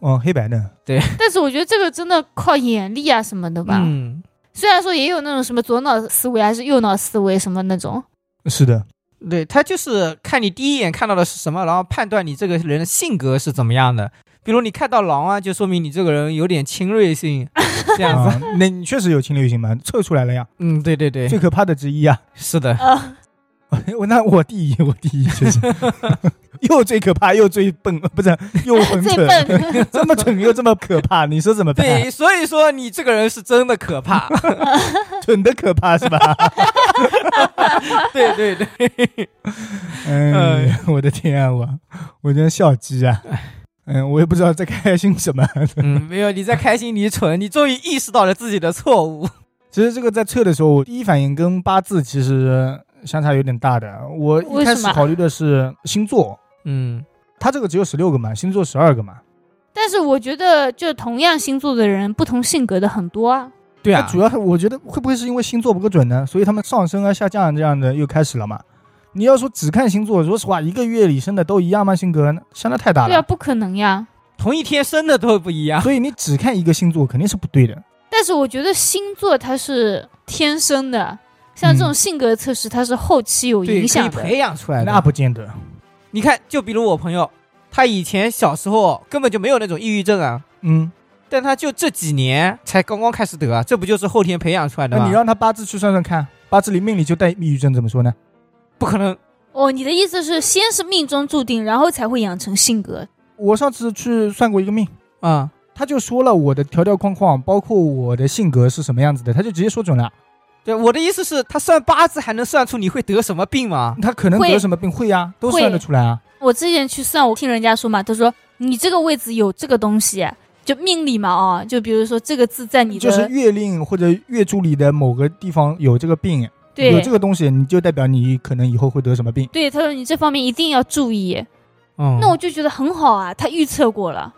哦，黑白的，对。但是我觉得这个真的靠眼力啊什么的吧。嗯，虽然说也有那种什么左脑思维还是右脑思维什么那种，是的，对，他就是看你第一眼看到的是什么，然后判断你这个人的性格是怎么样的。比如你看到狼啊，就说明你这个人有点侵略性，这样子。啊，那你确实有侵略性嘛，测出来了呀，嗯，对对对，最可怕的之一啊。是的，啊，我那我第一，我第一确实，又最可怕又最笨，不是又很蠢，这么蠢又这么可怕，你说怎么办？对，所以说你这个人是真的可怕。蠢的可怕是吧？对对对，哎，我的天啊，我我真笑鸡啊！嗯，我也不知道在开心什么。嗯，没有，你在开心，你蠢，你终于意识到了自己的错误。其实这个在测的时候，我第一反应跟八字其实相差有点大的。我一开始考虑的是星座，嗯，它这个只有十六个嘛，星座十二个嘛。但是我觉得，就同样星座的人，不同性格的很多啊。对啊，主要我觉得会不会是因为星座不够准呢？所以他们上升啊、下降这样的又开始了嘛？你要说只看星座，说实话，一个月里生的都一样吗？性格相差太大了对啊，不可能呀。同一天生的都不一样。所以你只看一个星座肯定是不对的。但是我觉得星座它是天生的，像这种性格测试，它是后期有影响的。培养出来的。那不见得。你看，就比如我朋友，他以前小时候根本就没有那种抑郁症啊，嗯，但他就这几年才刚刚开始得啊，这不就是后天培养出来的吗？那你让他八字去算算看，八字里命里就带抑郁症，怎么说呢？不可能，哦，你的意思是先是命中注定，然后才会养成性格？我上次去算过一个命，啊、他就说了我的条条框框，包括我的性格是什么样子的，他就直接说准了。对，我的意思是，他算八字还能算出你会得什么病吗？他可能会得什么病会呀、都算得出来啊。我之前去算，我听人家说嘛，他说你这个位置有这个东西，就命里嘛啊，就比如说这个字在你的就是月令或者月柱里的某个地方有这个病，有这个东西，你就代表你可能以后会得什么病。对，他说你这方面一定要注意。嗯，那我就觉得很好啊，他预测过了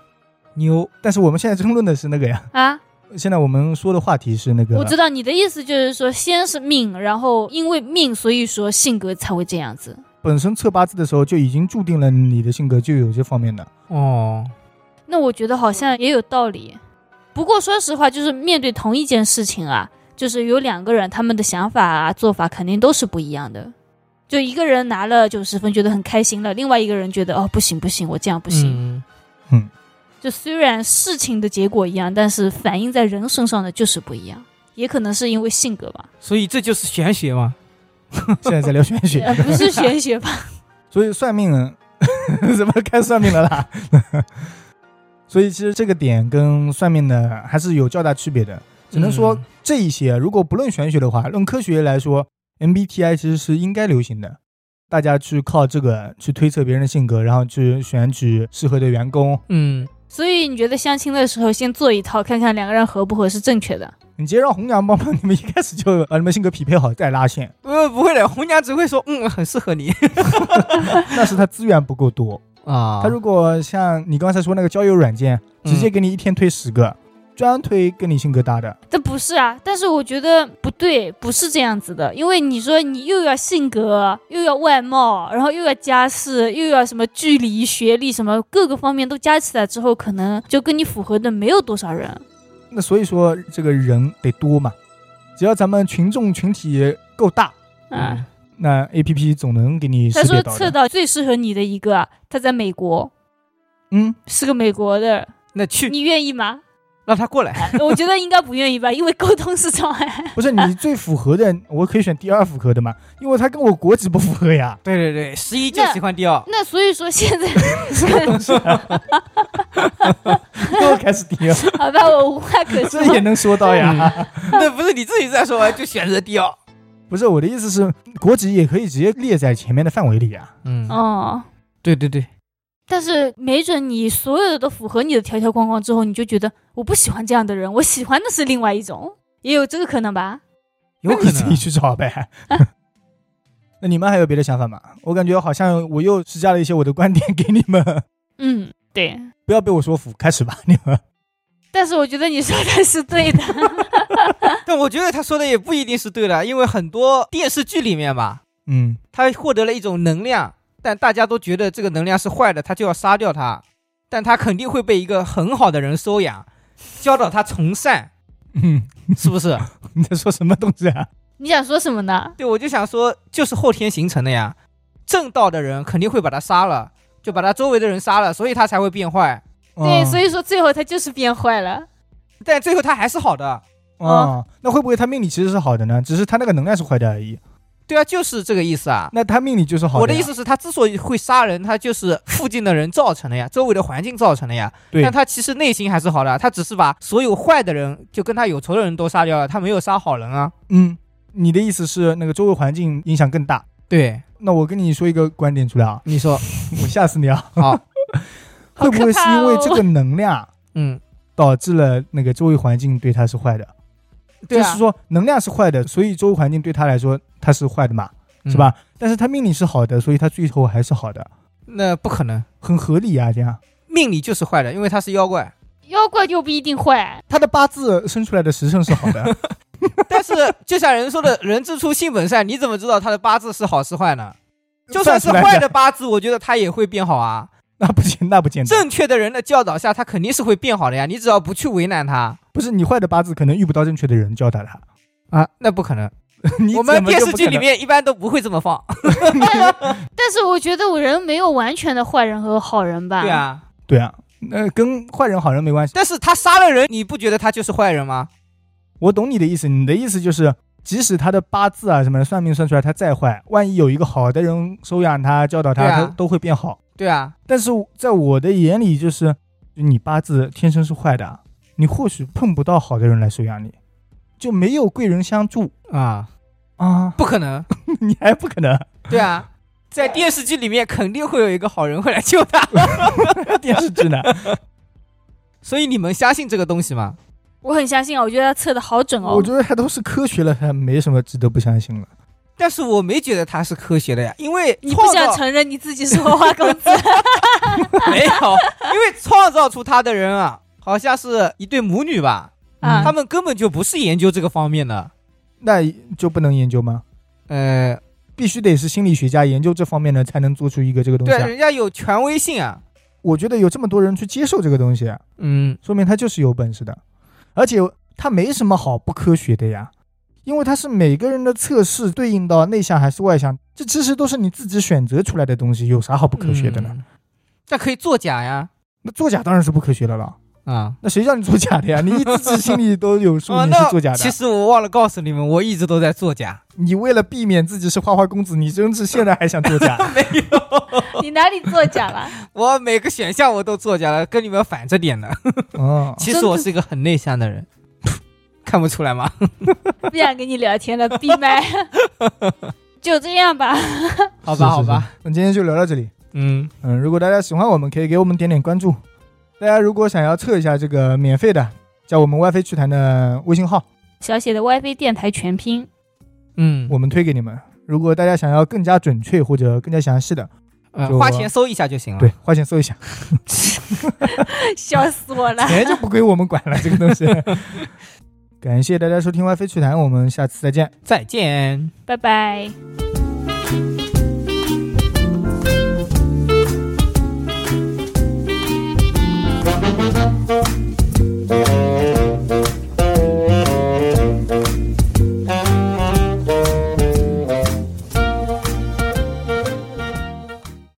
牛，但是我们现在争论的是那个呀，啊。现在我们说的话题是那个，我知道你的意思就是说，先是命，然后因为命，所以说性格才会这样子。本身测八字的时候就已经注定了你的性格就有这方面的。哦，那我觉得好像也有道理。不过说实话，就是面对同一件事情啊，就是有两个人他们的想法啊、做法肯定都是不一样的。就一个人拿了九十分，觉得很开心了；，另外一个人觉得哦，不行不行，我这样不行。嗯，就虽然事情的结果一样，但是反映在人身上的就是不一样，也可能是因为性格吧。所以这就是玄学嘛。现在在聊玄学，呃不是玄学吧？所以算命 怎么开算命的啦？所以其实这个点跟算命的还是有较大区别的。只能说嗯这一些，如果不论玄学的话，论科学来说，MBTI 其实是应该流行的。大家去靠这个去推测别人的性格，然后去选取适合的员工。嗯，所以你觉得相亲的时候先做一套，看看两个人合不合是正确的？你直接让红娘帮帮你们一开始就把你们性格匹配好再拉线，呃不会的，红娘只会说嗯，很适合你 那是他资源不够多。啊他如果像你刚才说那个交友软件，直接给你一天推十个，专推跟你性格搭的。这不是啊，但是我觉得不对，不是这样子的，因为你说你又要性格，又要外貌，然后又要家世，又要什么距离、学历，什么各个方面都加起来之后，可能就跟你符合的没有多少人。那所以说这个人得多嘛，只要咱们群众群体够大，啊，那 A P P 总能给你他说。测到最适合你的一个啊，他在美国，嗯，是个美国的，那去你愿意吗？让他过来。我觉得应该不愿意吧，因为沟通是障碍。不是你最符合的，我可以选第二符合的嘛，因为他跟我国籍不符合呀。对对对，十一就喜欢第二。那所以说现在，又开始第二，好吧，我无话可说这。也能说到呀？那不是你自己在说，就选择第二。不是我的意思是，国籍也可以直接列在前面的范围里啊。嗯，哦，对对对，但是没准你所有的都符合你的条条框框之后，你就觉得我不喜欢这样的人，我喜欢的是另外一种，也有这个可能吧？有可能你自己。去找呗。那你们还有别的想法吗？我感觉好像我又施加了一些我的观点给你们，嗯，对。不要被我说服，开始吧，你们。但是我觉得你说的是对的。但我觉得他说的也不一定是对的，因为很多电视剧里面吧，嗯，他获得了一种能量，但大家都觉得这个能量是坏的，他就要杀掉他。但他肯定会被一个很好的人收养，教导他从善，嗯，是不是？你在说什么东西啊？你想说什么呢？对，我就想说，就是后天形成的呀。正道的人肯定会把他杀了，就把他周围的人杀了，所以他才会变坏。对，所以以说最后他就是变坏了。但最后他还是好的。哦，那会不会他命里其实是好的呢？只是他那个能量是坏的而已。对啊，就是这个意思啊。那他命里就是好的。我的意，思是，他之所以会杀人，他就是附近的人造成的呀，周围的环境造成的呀。对但他其实内心还是好的，他只是把所有坏的人，就跟他有仇的人都杀掉了，他没有杀好人啊。嗯，你的意思是那个周围环境影响更大？对，那我跟你说一个观点出来啊，你说 我吓死你啊！好，会不会是因为这个能量嗯，导致了那个周围环境对他是坏的？对啊就是，说能量是坏的，所以周围环境对他来说他是坏的嘛，是吧？但是他命里是好的，所以他最后还是好的，嗯？那不可能，很合理啊，这样。命里就是坏的，因为他是妖怪。妖怪就不一定坏。他的八字生出来的时辰是好的，但是就像人说的“ 人之初，性本善”，你怎么知道他的八字是好是坏呢？就算是坏的的，八字，我觉得他也会变好啊。那不行那不见得。正确的人的教导下，他肯定是会变好的呀。你只要不去为难他不是你坏的八字，可能遇不到正确的人教导他。啊，那不可能。我们电视剧里面一般都不会这么放。但是我觉得我人没有完全的坏人和好人吧？对，啊，对啊，那跟坏人好人没关系。但是他杀了人，你不觉得他就是坏人吗？我懂你的意思，你的意思就是，即使他的八字啊什么的算命算出来他再坏，万一有一个好的人收养他、教导他，他都会变好。对啊，但是在我的眼里，就是你八字天生是坏的，你或许碰不到好的人来收养你，就没有贵人相助啊，啊，不可能。你还不可能对啊，在电视剧里面肯定会有一个好人会来救他。电视剧呢？所以你们相信这个东西吗？我很相信啊，我觉得他测的好准哦我。觉得他都是科学了，他没什么值得不相信了。但是我没觉得他是科学的呀，因为你不想承认你自己是花花公子？没有，因为创造出他的人啊，好像是一对母女吧，啊他们根本就不是研究这个方面的。那就不能研究吗？呃，必须得是心理学家研究这方面的，才能做出一个这个东西、对，啊。人家有权威性啊。我觉得有这么多人去接受这个东西，嗯，说明他就是有本事的，而且它没什么好不科学的呀，因为它是每个人的测试对应到内向还是外向，这其实都是你自己选择出来的东西，有啥好不科学的呢？嗯？那可以作假呀，那作假当然是不科学的了。啊。那谁叫你作假的呀？你自己心里都有数，哦，你是作假的。其实我忘了告诉你们，我一直都在作假。你为了避免自己是花花公子，你真是现在还想作假？没有，你哪里作假了？我每个选项我都作假了，跟你们反着点的。哦，其实我是一个很内向的人，看不出来吗？不想跟你聊天了，闭麦。就这样吧，好吧，好吧，是那今天就聊到这里。嗯，嗯，如果大家喜欢我们，可以给我们点点关注。大家如果想要测一下这个免费的，加我们 WiFi 趣谈的微信号，小写的 WiFi 电台全拼，嗯，我们推给你们。如果大家想要更加准确或者更加详细的，呃就花钱搜一下就行了。对，，花钱搜一下，笑死我了。钱就不归我们管了，这个东西。感谢大家收听 WiFi 趣谈，我们下次再见。再见。拜拜。